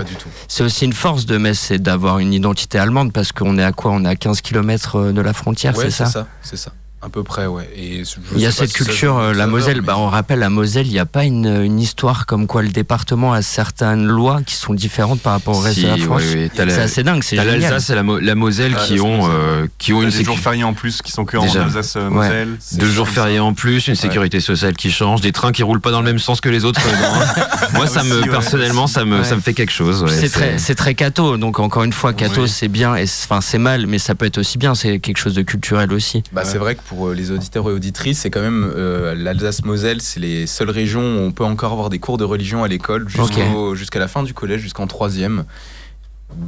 Speaker 6: c'est aussi une force de Metz, c'est d'avoir une identité allemande parce qu'on est à quoi? On est à 15 km de la frontière,
Speaker 7: Ouais,
Speaker 6: c'est ça
Speaker 7: C'est ça. À peu près, ouais. Et
Speaker 6: Il y a cette
Speaker 7: ça
Speaker 6: culture, euh, la Moselle.
Speaker 7: mais-
Speaker 6: Bah, on rappelle, la Moselle, il n'y a pas une, une histoire comme quoi le département a certaines lois qui sont différentes par rapport au reste
Speaker 2: Si,
Speaker 6: de la France.
Speaker 2: oui.
Speaker 6: C'est
Speaker 2: la-
Speaker 6: assez dingue, c'est génial.
Speaker 2: l'Alsace et la, Mo- la Moselle
Speaker 7: Ah,
Speaker 2: qui, ont, euh, qui ont
Speaker 5: Il y
Speaker 2: une
Speaker 5: des jours fériés en plus qui sont que en. Alsace-Moselle.
Speaker 2: Deux jours fériés en plus, une sécurité sociale qui change, des trains qui roulent pas dans le même sens que les autres. Moi, ça me,
Speaker 5: ouais.
Speaker 2: personnellement, ça me,
Speaker 6: Ouais.
Speaker 2: ça me fait quelque chose. ouais,
Speaker 6: c'est très, très catho. Donc encore une fois, catho, c'est bien, enfin c'est mal, mais ça peut être aussi bien. C'est quelque chose de culturel aussi.
Speaker 7: Bah, C'est vrai que pour euh, les auditeurs et auditrices, c'est quand même euh, l'Alsace-Moselle, c'est les seules régions où on peut encore avoir des cours de religion à l'école jusqu'à la fin du collège, jusqu'en troisième.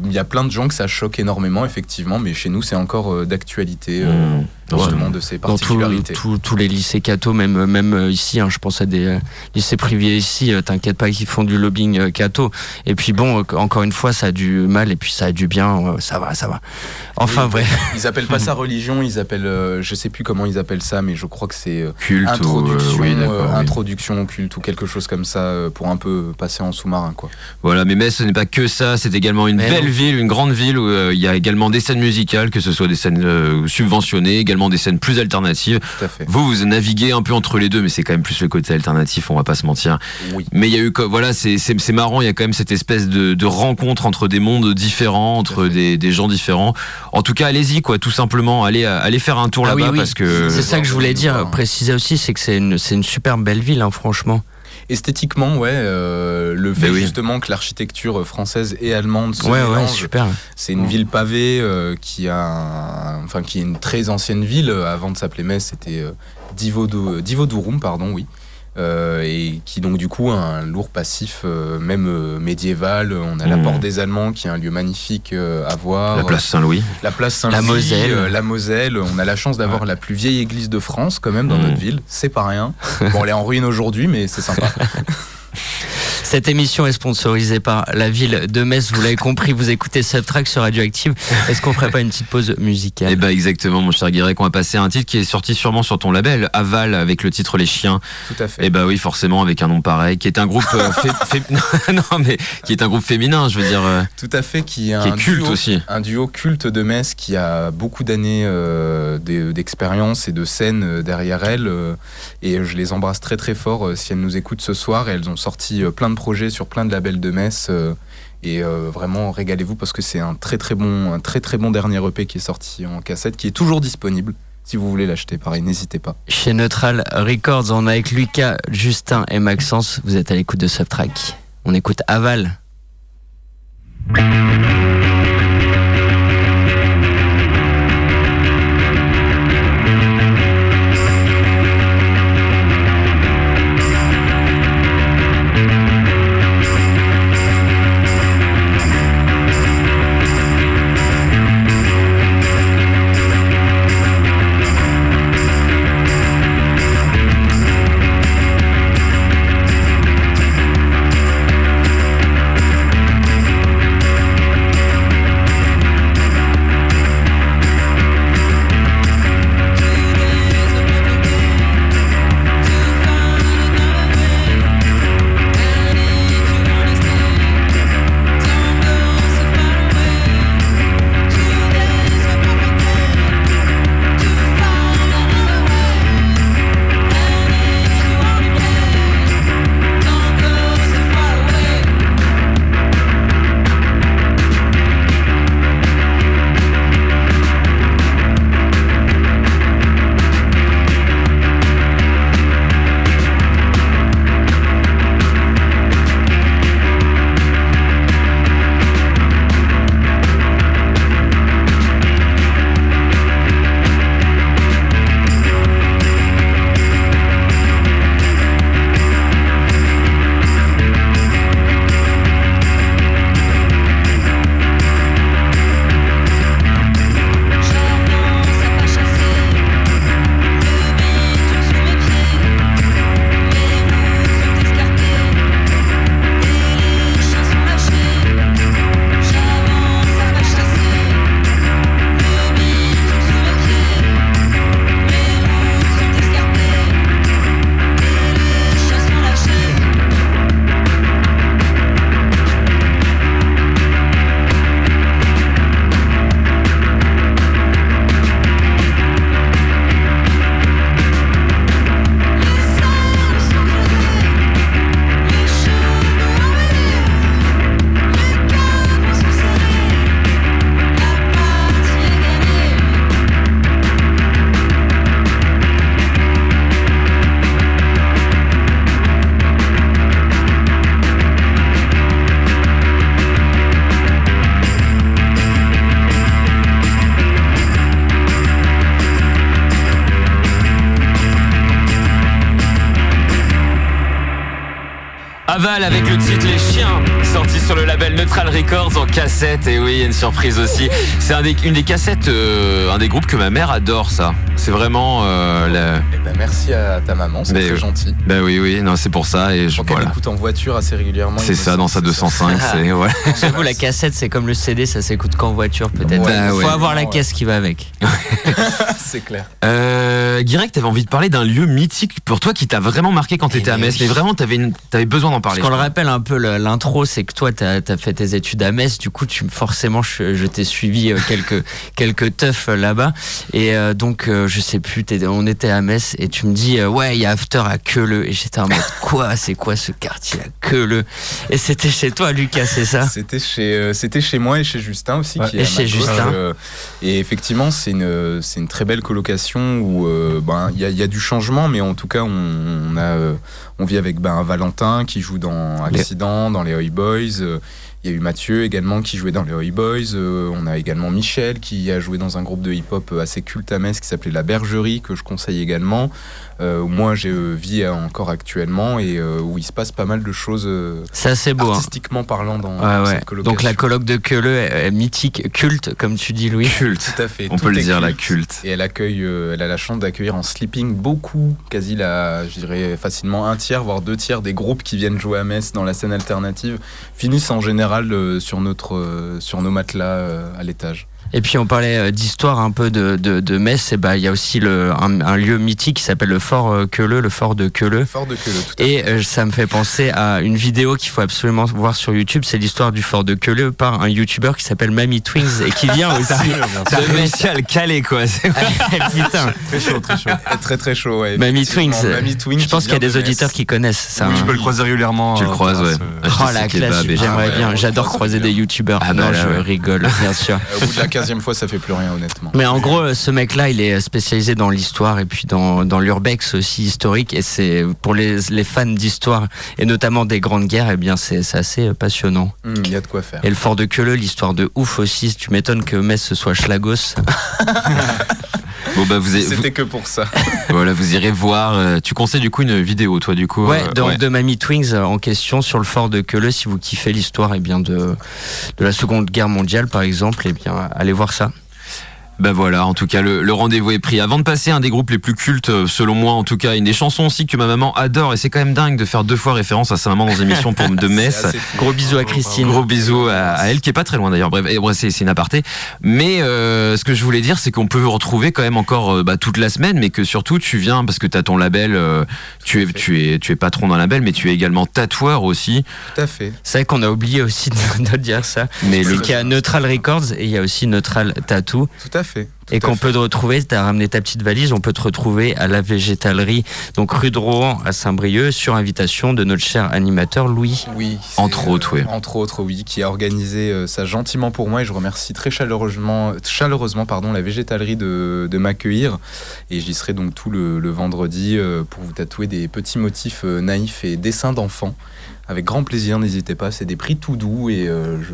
Speaker 7: Il y a plein de gens que ça choque énormément, effectivement, mais chez nous, c'est encore euh, d'actualité,
Speaker 2: Mmh.
Speaker 7: Justement, de ces
Speaker 6: Dans
Speaker 7: particularités.
Speaker 6: tout- tous les lycées catho, même, même euh, ici, hein, je pense à des euh, lycées privés ici, euh, t'inquiète pas qu'ils font du lobbying euh, catho. Et puis bon, euh, encore une fois, ça a du mal et puis ça a du bien, euh, ça va, ça va. Enfin
Speaker 7: Oui,
Speaker 6: bref.
Speaker 7: Ils appellent pas ça religion, ils appellent, euh, je sais plus comment ils appellent ça, mais je crois que c'est euh,
Speaker 2: culte ou,
Speaker 7: introduction,
Speaker 2: euh, oui,
Speaker 7: euh,
Speaker 2: oui.
Speaker 7: introduction au culte ou quelque chose comme ça euh, pour un peu passer en sous-marin, quoi.
Speaker 2: Voilà, mais Metz, ce n'est pas que ça, c'est également une
Speaker 6: Mais
Speaker 2: belle
Speaker 6: non.
Speaker 2: ville, une grande ville où euh, il y a également des scènes musicales, que ce soit des scènes euh, subventionnées, également des scènes plus alternatives.
Speaker 7: Tout à fait.
Speaker 2: Vous, vous naviguez un peu entre les deux, mais c'est quand même plus le côté alternatif, on va pas se mentir.
Speaker 7: Oui.
Speaker 2: Mais il y a eu, voilà, c'est marrant, il y a quand même cette espèce de, de rencontre entre des mondes différents, entre des, des gens différents. En tout cas, allez-y, quoi, tout simplement, allez, euh, allez faire un tour
Speaker 6: Ah
Speaker 2: là-bas
Speaker 6: oui, oui.
Speaker 2: parce que.
Speaker 6: C'est ça que je voulais dire, préciser aussi, c'est que c'est une, c'est une super belle ville, hein, franchement.
Speaker 7: Esthétiquement, ouais, euh, le fait
Speaker 2: Ben oui.
Speaker 7: justement que l'architecture française et allemande se
Speaker 6: Ouais, ouais, super.
Speaker 7: c'est une ville pavée euh, qui a, un- enfin qui est une très ancienne ville. Avant de s'appeler Metz, c'était euh, Divodo- Divodurum, pardon, oui. Euh, et qui donc du coup a un lourd passif, euh, même euh, médiéval. On a la
Speaker 2: Mhm.
Speaker 7: Porte des Allemands qui est un lieu magnifique à voir.
Speaker 2: La place Saint-Louis.
Speaker 7: La place Saint-Louis,
Speaker 6: La Moselle.
Speaker 7: la Moselle. On a la chance d'avoir la plus vieille église de France quand même dans
Speaker 2: Mhm.
Speaker 7: notre ville. C'est pas rien. Bon, elle est en ruine aujourd'hui, mais c'est sympa.
Speaker 6: Cette émission est sponsorisée par la ville de Metz. Vous l'avez compris, vous écoutez Subtrack sur Radioactive. Est-ce qu'on ferait pas une petite pause musicale?
Speaker 2: Eh ben exactement, mon cher Guirec, on va passer à un titre qui est sorti sûrement sur ton label, Aval, avec le titre Les Chiens.
Speaker 7: Tout à fait.
Speaker 2: Eh ben oui, forcément, avec un nom pareil, qui est un groupe euh, fé- fé- non mais qui est un groupe féminin, je veux dire. euh,
Speaker 7: Tout à fait, qui est,
Speaker 2: Qui est
Speaker 7: un
Speaker 2: culte
Speaker 7: duo,
Speaker 2: aussi.
Speaker 7: Un duo culte de Metz qui a beaucoup d'années euh, d'e- d'expérience et de scène derrière elle. euh, et je les embrasse très très fort euh, si elles nous écoutent ce soir. Et elles ont sorti euh, plein de projets sur plein de labels de Metz. euh, et euh, vraiment, régalez-vous parce que c'est un très très bon, un très très bon dernier EP qui est sorti en cassette, qui est toujours disponible. Si vous voulez l'acheter, pareil, n'hésitez pas.
Speaker 6: Chez Neutral Records, on est avec Lucas, Justin et Maxence. Vous êtes à l'écoute de Subtrack. On écoute. Aval
Speaker 2: Records en cassette. Et oui, il y a une surprise aussi. C'est un des- une des cassettes, euh, un des groupes que ma mère adore, ça. C'est vraiment euh, la-
Speaker 7: Eh ben, merci à ta maman, c'est très
Speaker 2: oui.
Speaker 7: gentil.
Speaker 2: Ben oui, oui, non, c'est pour ça. Et
Speaker 7: Je
Speaker 2: je,
Speaker 7: crois qu'elle
Speaker 2: voilà.
Speaker 7: écoute en voiture assez régulièrement.
Speaker 2: C'est ça, dans sa
Speaker 7: c'est
Speaker 2: 205.
Speaker 6: ça.
Speaker 2: c'est, ouais.
Speaker 6: J'avoue, la cassette, c'est comme le CD, ça s'écoute qu'en voiture, peut-être.
Speaker 7: Ouais,
Speaker 6: Il faut
Speaker 2: ouais.
Speaker 6: avoir la
Speaker 7: Ouais.
Speaker 6: caisse qui va avec.
Speaker 7: c'est clair.
Speaker 2: Euh, Guirec, t'avais envie de parler d'un lieu mythique pour toi qui t'a vraiment marqué quand t'étais à
Speaker 6: mais
Speaker 2: Metz. Mais vraiment, t'avais, une- besoin d'en
Speaker 6: Parce
Speaker 2: parler.
Speaker 6: qu'on le rappelle un peu, l'intro, c'est que toi, tu as, fait tes études à Metz. Du coup, tu, forcément, je, je t'ai suivi euh, quelques, quelques teufs euh, là-bas. Et euh, donc, euh, je sais plus, on était à Metz et tu me dis, euh, ouais, il y a After à Queuleux. Et j'étais en mode, quoi C'est quoi ce quartier à Queuleux? Et c'était chez toi, Lucas, c'est ça?
Speaker 7: C'était chez, c'était chez moi et chez Justin aussi.
Speaker 5: Ouais.
Speaker 7: qui est
Speaker 6: Et chez Justin.
Speaker 7: et effectivement, c'est une, c'est une très belle colocation où ben, il y, a, y a du changement, mais en tout cas, on, on a, on vit avec ben, un Valentin qui joue dans Accident, dans les Hoy Boys. Il y a eu Mathieu également qui jouait dans les Oi Boys. Euh, on a également Michel qui a joué dans un groupe de hip-hop assez culte à Metz qui s'appelait La Bergerie, que je conseille également. Euh, où moi, je vis encore actuellement et euh, où il se passe pas mal de choses euh,
Speaker 6: C'est assez beau. hein.
Speaker 7: artistiquement parlant dans
Speaker 6: Ouais, ouais.
Speaker 7: cette colocation.
Speaker 6: Donc la colloque de Queuleux est, est mythique, culte, comme tu dis, Louis.
Speaker 2: Culte.
Speaker 7: Tout à fait.
Speaker 2: On
Speaker 7: tout
Speaker 2: peut le dire, la
Speaker 7: culte.
Speaker 2: culte.
Speaker 7: Et elle accueille, euh, elle a la chance d'accueillir en sleeping beaucoup, quasi la, je dirais facilement un tiers, voire deux tiers des groupes qui viennent jouer à Metz dans la scène alternative finissent en général euh, sur notre, euh, sur nos matelas euh, à l'étage.
Speaker 6: Et puis on parlait euh, d'histoire un peu de, de, de Metz, et bah il y a aussi le, un, un lieu mythique qui s'appelle le fort euh, Queuleux, le fort de Queuleux.
Speaker 7: Fort de Queuleux, tout à
Speaker 6: Et euh, ça me fait penser à une vidéo qu'il faut absolument voir sur YouTube. C'est l'histoire du fort de Queuleux par un YouTuber qui s'appelle Mamie Twins et qui vient aussi
Speaker 2: T'as
Speaker 6: de Metz.
Speaker 2: à le caler, quoi. C'est-
Speaker 6: Putain,
Speaker 5: Très chaud, très chaud.
Speaker 7: Très très chaud, ouais.
Speaker 6: Mamie. Twins.
Speaker 7: Mamie Twins
Speaker 6: Je pense
Speaker 7: qui
Speaker 6: qu'il y a des
Speaker 7: Metz.
Speaker 6: auditeurs qui connaissent ça.
Speaker 5: Oui,
Speaker 6: hein.
Speaker 5: je peux le croiser régulièrement.
Speaker 2: Tu le
Speaker 5: en
Speaker 2: croises, ouais.
Speaker 5: euh,
Speaker 6: Oh la classe, j'aimerais
Speaker 7: Ah ouais,
Speaker 6: bien, j'adore
Speaker 7: croise
Speaker 6: croiser des youtubeurs.
Speaker 2: Ah bah
Speaker 6: non,
Speaker 2: là,
Speaker 6: je
Speaker 2: ouais.
Speaker 6: rigole, bien sûr.
Speaker 7: Au bout de la 15e fois, ça fait plus rien, honnêtement.
Speaker 6: Mais en gros, ce mec-là, il est spécialisé dans l'histoire et puis dans, dans l'urbex aussi historique. Et c'est pour les, les fans d'histoire et notamment des grandes guerres, eh bien c'est assez euh, passionnant.
Speaker 7: Hum, Il y a de quoi faire.
Speaker 6: Et le fort de Queuleux, l'histoire de ouf aussi. Tu m'étonnes que Metz ce soit Schlagos.
Speaker 2: Bon, bah, vous, vous-
Speaker 7: C'était que pour ça.
Speaker 2: voilà, vous irez voir. euh, Tu conseilles du coup une vidéo, toi, du coup
Speaker 6: Ouais,
Speaker 2: euh,
Speaker 6: donc
Speaker 2: ouais.
Speaker 6: de Mamie Twings euh, en question sur le fort de Queuleux. Si vous kiffez l'histoire, eh bien de de la Seconde Guerre mondiale, par exemple, eh bien allez voir ça.
Speaker 2: Bah voilà, en tout cas, le, le rendez-vous est pris. Avant de passer à un des groupes les plus cultes, euh, selon moi, en tout cas, une des chansons aussi que ma maman adore, et c'est quand même dingue de faire deux fois référence à sa maman dans une émission pour, de Metz.
Speaker 6: Gros bisous à Christine.
Speaker 2: Gros bisous à, à elle qui est pas très loin d'ailleurs. Bref, c'est une aparté. Mais euh, ce que je voulais dire, c'est qu'on peut vous retrouver quand même encore euh, bah, toute la semaine, mais que surtout tu viens parce que tu as ton label. euh, tu es tu es tu es patron d'un label, mais tu es également tatoueur aussi.
Speaker 7: Tout à fait.
Speaker 6: C'est vrai qu'on a oublié aussi de, de dire ça.
Speaker 2: Mais
Speaker 6: C'est
Speaker 2: le
Speaker 6: qu'il y a Neutral Records et il y a aussi Neutral Tattoo.
Speaker 7: Tout à fait. Tout
Speaker 6: Et qu'on peut te retrouver, tu as ramené ta petite valise, on peut te retrouver à la végétalerie, donc rue de Rohan à Saint-Brieuc, sur invitation de notre cher animateur Louis.
Speaker 7: Oui.
Speaker 2: Entre autres, oui.
Speaker 7: Entre autres, oui, qui a organisé euh, ça gentiment pour moi et je remercie très chaleureusement, chaleureusement pardon, la végétalerie de, de m'accueillir. Et j'y serai donc tout le, le vendredi euh, pour vous tatouer des petits motifs euh, naïfs et dessins d'enfants. Avec grand plaisir, n'hésitez pas, c'est des prix tout doux et euh, je,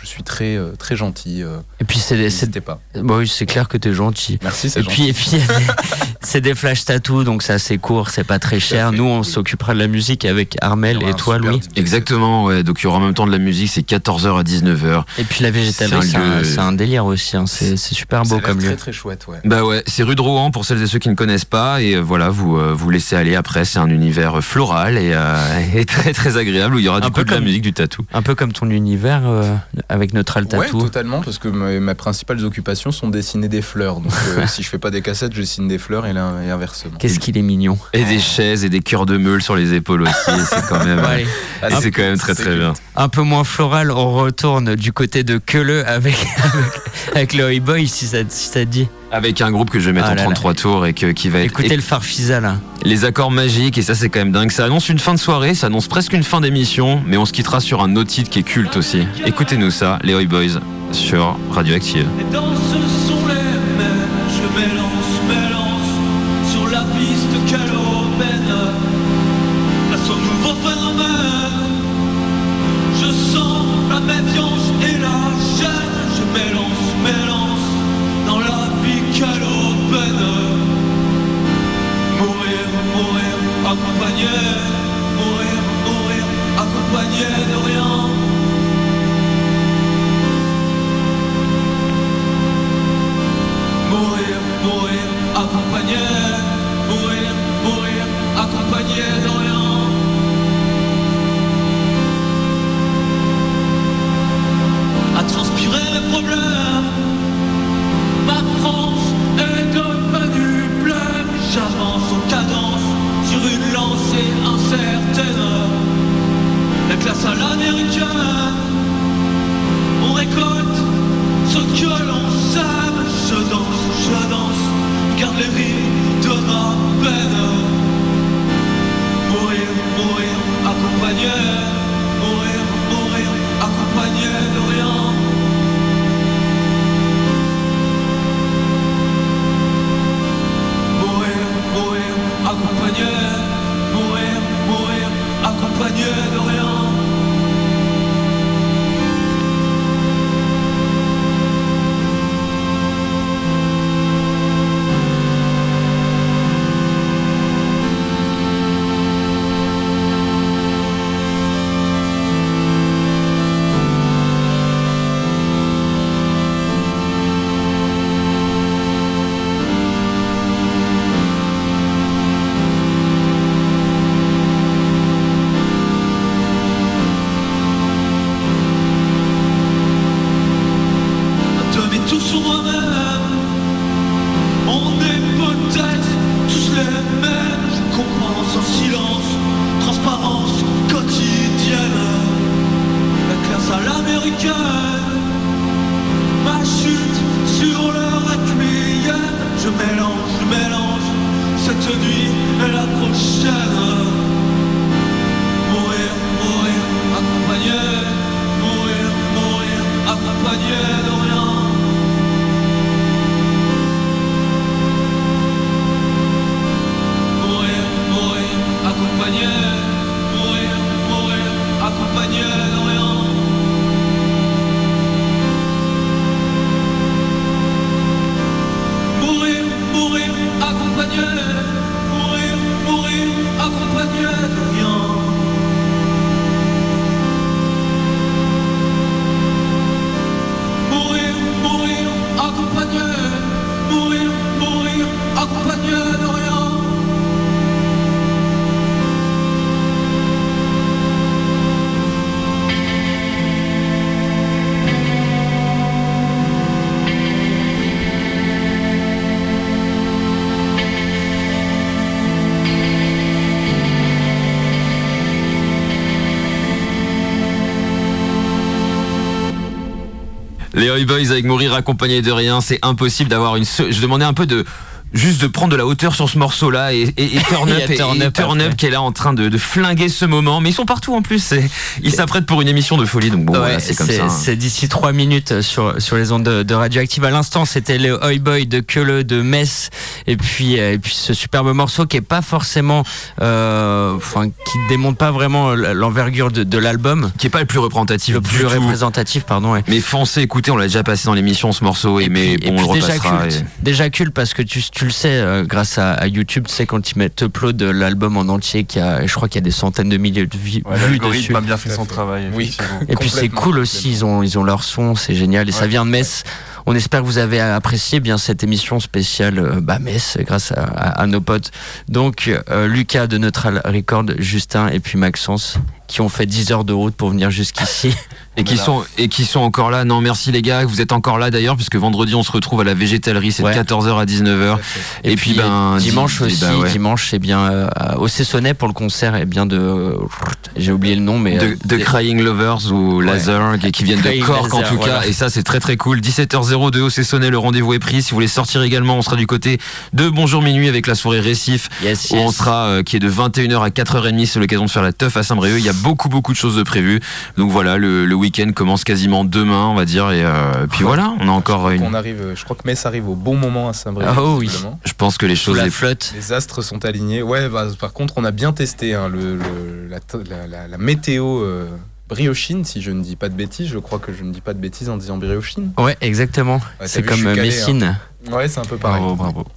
Speaker 7: je suis très, euh, très gentil. euh,
Speaker 6: Et puis c'est
Speaker 7: N'hésitez pas.
Speaker 6: bon, oui, c'est clair que tu es gentil.
Speaker 7: Merci, c'est gentil.
Speaker 6: puis, et puis c'est des flash tattoos, donc c'est assez court, c'est pas très cher. Nous, on s'occupera de la musique avec Armel et
Speaker 7: un
Speaker 6: toi, Louis.
Speaker 2: Exactement, ouais. Donc il y aura en même temps de la musique, c'est 14h à 19h.
Speaker 6: Et puis la végétalerie,
Speaker 2: C'est
Speaker 6: c'est
Speaker 2: un
Speaker 6: un,
Speaker 2: lieu-
Speaker 6: c'est un délire aussi. hein. C'est c'est super beau comme
Speaker 7: très
Speaker 6: lieu.
Speaker 7: très chouette, ouais.
Speaker 2: Bah ouais, c'est rue de Rohan pour celles et ceux qui ne connaissent pas et euh, voilà, vous euh, vous laissez aller après, c'est un univers floral et, euh, et très très agréable où il y aura
Speaker 6: Un
Speaker 2: du
Speaker 6: peu
Speaker 2: coup de la musique, du tatou.
Speaker 6: Un peu comme ton univers euh, avec Neutral
Speaker 7: Ouais,
Speaker 6: Tattoo.
Speaker 7: totalement, parce que mes, mes principales occupations sont dessiner des fleurs. Donc, euh, si je fais pas des cassettes, je dessine des fleurs et, et inversement.
Speaker 6: Qu'est-ce qu'il est mignon.
Speaker 2: Et des chaises et des cœurs de meule sur les épaules aussi, c'est quand même
Speaker 6: Bon, allez.
Speaker 2: Et c'est quand même très très bien.
Speaker 6: un peu moins floral, on retourne du côté de Queuleux avec, avec, avec le Hoi Boy, si ça, si ça te dit.
Speaker 2: Avec un groupe que je vais mettre
Speaker 6: Ah
Speaker 2: en
Speaker 6: là là.
Speaker 2: 33 tours et que, qui va être
Speaker 6: Écoutez
Speaker 2: et-
Speaker 6: le Farfisa là.
Speaker 2: les accords magiques et ça c'est quand même dingue. Ça annonce une fin de soirée, ça annonce presque une fin d'émission, mais on se quittera sur un autre titre qui est culte aussi. Écoutez-nous ça, les Oi Boys sur Radioactive.
Speaker 11: Danses sont les
Speaker 2: Oi Boys avec mourir accompagné de rien, c'est impossible d'avoir une. Je demandais un peu de juste de prendre de la hauteur sur ce morceau là et, et, et Turn Up et-
Speaker 6: Turn Up
Speaker 2: Turn Up
Speaker 6: après.
Speaker 2: qui est là en train de, de flinguer ce moment mais ils sont partout en plus ils s'apprêtent pour une émission de folie donc bon
Speaker 6: Ouais,
Speaker 2: voilà, c'est comme ça hein.
Speaker 6: C'est d'ici trois minutes sur, sur les ondes de, de Radioactive. À l'instant, c'était le Oi Boy de Keule de Metz. Et puis, euh, et puis ce superbe morceau qui est pas forcément, euh, enfin, qui démontre pas vraiment l'envergure de, de l'album.
Speaker 2: qui est pas le plus représentatif
Speaker 6: Le plus représentatif, pardon. ouais.
Speaker 2: mais foncez écoutez on l'a déjà passé dans l'émission ce morceau et, mais bon on le
Speaker 6: déjà
Speaker 2: repassera
Speaker 6: culte, déjà culte parce que tu, tu le sais euh, grâce à, à YouTube, tu sais quand ils mettent upload de l'album en entier, qui a, je crois qu'il y a des centaines de milliers de
Speaker 5: Ouais,
Speaker 6: vues dessus.
Speaker 5: L'algorithme a bien fait son travail.
Speaker 7: Oui.
Speaker 6: Et puis c'est cool aussi, ils ont, ils ont leur son, c'est génial. Et ça
Speaker 5: Ouais.
Speaker 6: vient de Metz. On espère que vous avez apprécié bien cette émission spéciale euh, bah, Metz grâce à, à- à nos potes. Donc euh, Lucas de Neutral Record, Justin et puis Maxence qui ont fait 10 heures de route pour venir jusqu'ici.
Speaker 2: Et qui, sont, et qui sont encore là. Non, merci les gars, vous êtes encore là d'ailleurs, puisque vendredi on se retrouve à la végétalerie, c'est
Speaker 6: Ouais.
Speaker 2: de 14h à 19h. Et, puis, ben.
Speaker 6: dimanche
Speaker 2: di-
Speaker 6: aussi,
Speaker 2: bah ouais.
Speaker 6: dimanche c'est bien euh, au Cessonnet pour le concert et bien de j'ai oublié le nom mais
Speaker 2: de,
Speaker 6: euh,
Speaker 2: de Crying Lovers ou Laser qui, qui viennent
Speaker 6: Crying
Speaker 2: de Cork en tout cas et ça c'est très très cool 17h02 au Cessonnet le rendez-vous est pris si vous voulez sortir également on sera du côté de Bonjour Minuit avec la soirée Récif
Speaker 6: yes,
Speaker 2: où on
Speaker 6: yes.
Speaker 2: sera euh, qui est de 21h à 4h30 c'est l'occasion de faire la teuf à Saint-Brieuc il y a beaucoup beaucoup de choses de prévues donc voilà le, le week-end commence quasiment demain on va dire et euh, puis voilà on a encore une
Speaker 7: On arrive, je crois que Metz arrive au bon moment à Saint-Brieuc.
Speaker 6: Ah, oh oui.
Speaker 2: je pense que les choses les-
Speaker 6: flotte.
Speaker 7: Les astres sont alignés. Ouais, bah, par contre, on a bien testé hein, le, le- la, la- la- la météo euh, briochine, si je ne dis pas de bêtises. Je crois que je ne dis pas de bêtises en disant briochine.
Speaker 6: Ouais, exactement.
Speaker 7: Ouais,
Speaker 6: c'est comme euh,
Speaker 7: calé,
Speaker 6: Messine.
Speaker 7: Ouais, c'est un peu pareil.
Speaker 2: bravo bravo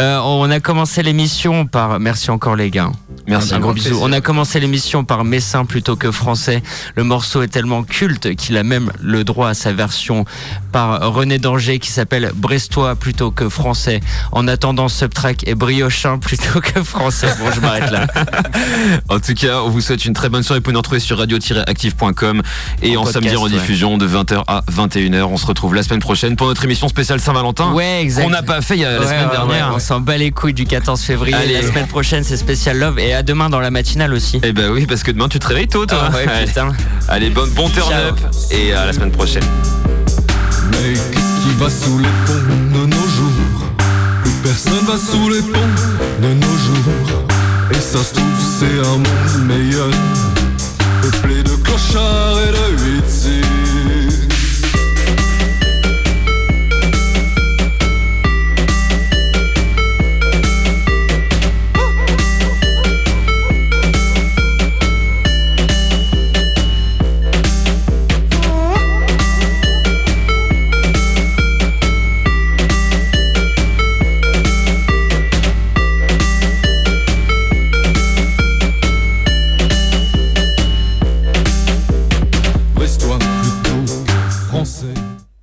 Speaker 6: Euh, on a commencé l'émission par. Merci encore les gars.
Speaker 2: merci
Speaker 6: Un gros
Speaker 7: grand
Speaker 6: bisou. On a commencé l'émission par Messin plutôt que français. Le morceau est tellement culte qu'il a même le droit à sa version par René Danger qui s'appelle Brestois plutôt que français. En attendant, Subtrack est Briochin plutôt que français. Bon, je m'arrête là.
Speaker 2: En tout cas, on vous souhaite une très bonne soirée. Vous pouvez nous retrouver sur radio-active.com et en,
Speaker 6: En
Speaker 2: samedi
Speaker 6: podcast,
Speaker 2: rediffusion de 20h à 21h. On se retrouve la semaine prochaine pour notre émission spéciale Saint-Valentin.
Speaker 6: Ouais, exact.
Speaker 2: Qu'on n'a pas fait il y a la
Speaker 6: Ouais,
Speaker 2: semaine
Speaker 6: ouais,
Speaker 2: dernière.
Speaker 6: ouais, on s'en bat les couilles du 14 février.
Speaker 2: Allez.
Speaker 6: La semaine prochaine, c'est spécial love. Et à demain dans la matinale aussi.
Speaker 2: Eh ben oui, parce que demain tu te réveilles tôt, toi.
Speaker 6: Ah ouais,
Speaker 2: Allez.
Speaker 6: putain.
Speaker 2: Allez, bon, bon turn up et à la semaine prochaine.
Speaker 11: Mais qu'est-ce qui va sous les ponts de nos jours? Plus personne va sous les ponts de nos jours Et ça se trouve c'est un monde meilleur Peuplé de clochards